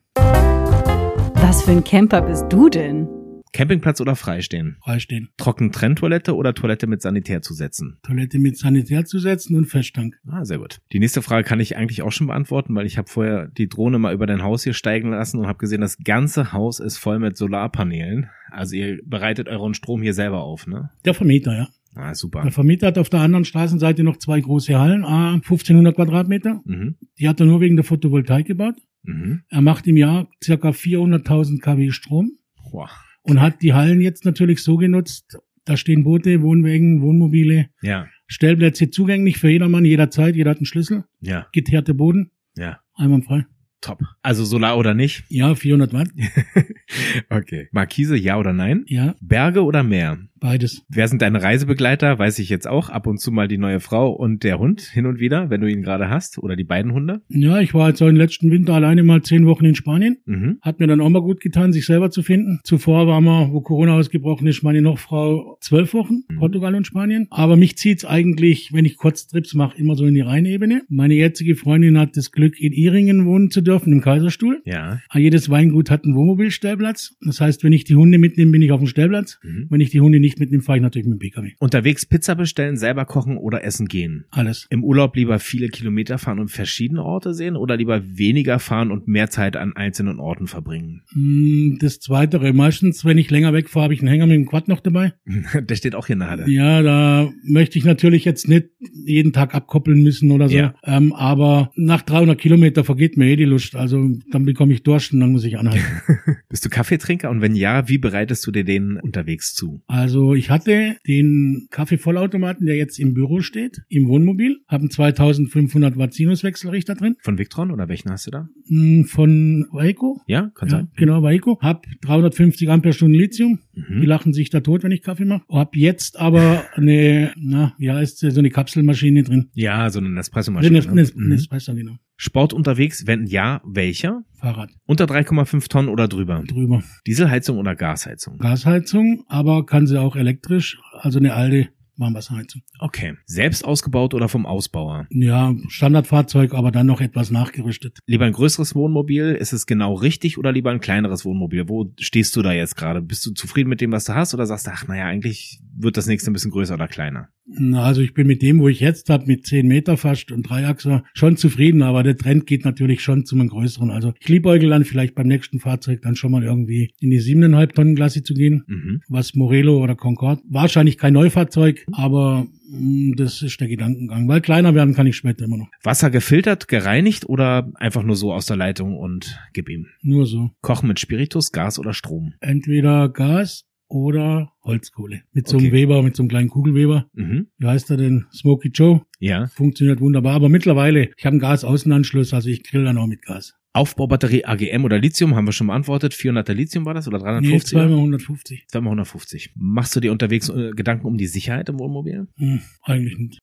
Was für ein Camper bist du denn? Campingplatz oder freistehen? Freistehen. Trocken Trenntoilette oder Toilette mit Sanitärzusätzen? Toilette mit Sanitärzusätzen und Festtank. Ah, sehr gut. Die nächste Frage kann ich eigentlich auch schon beantworten, weil ich habe vorher die Drohne mal über dein Haus hier steigen lassen und habe gesehen, das ganze Haus ist voll mit Solarpanelen. Also ihr bereitet euren Strom hier selber auf, ne? Der Vermieter, ja. Ah, super. Der Vermieter hat auf der anderen Straßenseite noch zwei große Hallen, ah, 1500 Quadratmeter. Mhm. Die hat er nur wegen der Photovoltaik gebaut. Mhm. Er macht im Jahr circa 400.000 kW Strom Boah. Und hat die Hallen jetzt natürlich so genutzt, da stehen Boote, Wohnwägen, Wohnmobile, Ja, Stellplätze zugänglich für jedermann, jederzeit, jeder hat einen Schlüssel, ja, geteerte Boden, ja. einwandfrei. Top. Also Solar oder nicht? Ja, 400 Watt, Okay. Markise, ja oder nein? ja, Berge oder Meer? Beides. Wer sind deine Reisebegleiter? Weiß ich jetzt auch. Ab und zu mal die neue Frau und der Hund hin und wieder, wenn du ihn gerade hast. Oder die beiden Hunde. Ja, ich war jetzt auch im letzten Winter alleine mal zehn Wochen in Spanien. Mhm. Hat mir dann auch mal gut getan, sich selber zu finden. Zuvor waren wir, wo Corona ausgebrochen ist, meine Nochfrau zwölf Wochen, Mhm. Portugal und Spanien. Aber mich zieht's eigentlich, wenn ich Kurztrips mache, immer so in die Rheinebene. Meine jetzige Freundin hat das Glück, in Iringen wohnen zu dürfen, im Kaiserstuhl. Ja. Ah, Jedes Weingut hat einen Wohnmobilstellplatz. Das heißt, wenn ich die Hunde mitnehme, bin ich auf dem Stellplatz. Mhm. Wenn ich die Hunde nicht mitnehme, fahre ich natürlich mit dem PKW. Unterwegs Pizza bestellen, selber kochen oder essen gehen. Alles. Im Urlaub lieber viele Kilometer fahren und verschiedene Orte sehen oder lieber weniger fahren und mehr Zeit an einzelnen Orten verbringen? Hm, Das Zweitere. Meistens, wenn ich länger wegfahre, habe ich einen Hänger mit dem Quad noch dabei. Der steht auch hier in der Halle. Ja, da möchte ich natürlich jetzt nicht jeden Tag abkoppeln müssen oder so. Ja. Ähm, aber nach 300 Kilometer vergeht mir eh die Lust. Also dann bekomme ich Durst und dann muss ich anhalten. Bist du Kaffeetrinker und wenn ja, wie bereitest du dir den unterwegs zu? also ich hatte den Kaffeevollautomaten, der jetzt im Büro steht, im Wohnmobil, habe einen 2500 Watt Sinuswechselrichter drin, Von Victron oder welchen hast du da? hm, von Waco. Ja, kann Ja, sein. genau, Waco. Hab 350 Ampere-Stunden Lithium. Die Mhm. lachen sich da tot, wenn ich Kaffee mache. Hab jetzt aber eine, na, wie heißt sie, so eine Kapselmaschine drin. Ja, so eine Also Nespresso-Maschine. eine, ne? eine, Mhm. Genau. Sport unterwegs, wenn ja, welcher? Fahrrad Unter 3,5 Tonnen oder drüber? drüber. Dieselheizung oder Gasheizung? Gasheizung, aber kann sie auch elektrisch, also eine alte Warmwasserheizung. Okay. Selbst ausgebaut oder vom Ausbauer? Ja, Standardfahrzeug, aber dann noch etwas nachgerüstet. Lieber ein größeres Wohnmobil, ist es genau richtig oder lieber ein kleineres Wohnmobil? Wo stehst du da jetzt gerade? Bist du zufrieden mit dem, was du hast oder sagst du, ach naja, eigentlich wird das nächste ein bisschen größer oder kleiner? Na, Also ich bin mit dem, wo ich jetzt habe, mit 10 Meter fast und Dreiachser, schon zufrieden, aber der Trend geht natürlich schon zu einem größeren. Also ich liebäugel dann vielleicht beim nächsten Fahrzeug dann schon mal irgendwie in die 7,5 Tonnen Klasse zu gehen. Mhm. was Morelo oder Concorde. Wahrscheinlich kein Neufahrzeug, aber mh, das ist der Gedankengang. Weil kleiner werden kann ich später immer noch. Wasser gefiltert, gereinigt oder einfach nur so aus der Leitung und gib ihm? Nur so. Kochen mit Spiritus, Gas oder Strom? Entweder Gas oder Holzkohle. Mit so einem Okay. Weber, mit so einem kleinen Kugelweber. Mhm. Wie heißt er denn? Smoky Joe. Ja. Funktioniert wunderbar. Aber mittlerweile, ich habe einen Gasaußenanschluss, also ich grill dann auch mit Gas. Aufbaubatterie AGM oder Lithium haben wir schon beantwortet. 400er Lithium war das oder Nee, 350? zweimal 150. Zweimal 150. Machst du dir unterwegs äh, Gedanken um die Sicherheit im Wohnmobil? Hm, eigentlich nicht.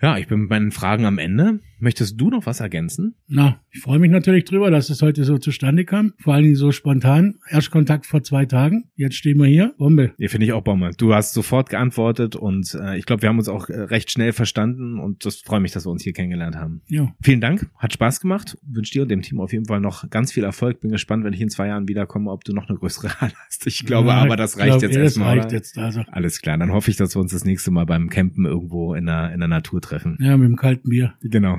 Ja, ich bin mit meinen Fragen am Ende. Möchtest du noch was ergänzen? Na, ich freue mich natürlich drüber, dass es heute so zustande kam. Vor allen Dingen so spontan. Erstkontakt vor zwei Tagen. Jetzt stehen wir hier. Bombe. Ja, finde ich auch Bombe. Du hast sofort geantwortet und äh, ich glaube, wir haben uns auch äh, recht schnell verstanden und das freut mich, dass wir uns hier kennengelernt haben. Ja. Vielen Dank, hat Spaß gemacht. Wünsche dir und dem Team auf jeden Fall noch ganz viel Erfolg. Bin gespannt, wenn ich in zwei Jahren wiederkomme, ob du noch eine größere Halle hast. Ich glaube Ja, aber, das ich reicht glaub, jetzt erstmal. Das reicht jetzt. Also, Alles klar, dann hoffe ich, dass wir uns das nächste Mal beim Campen irgendwo in der, in der Natur treffen. ja, mit dem kalten Bier. Genau,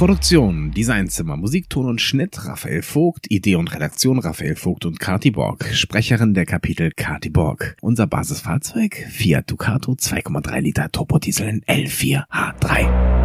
Produktion, Designzimmer, Musikton und Schnitt Raphael Vogt, Idee und Redaktion Raphael Vogt und Kati Borg, Sprecherin der Kapitel Kati Borg. Unser Basisfahrzeug Fiat Ducato 2,3 Liter Turbodiesel in L4H3.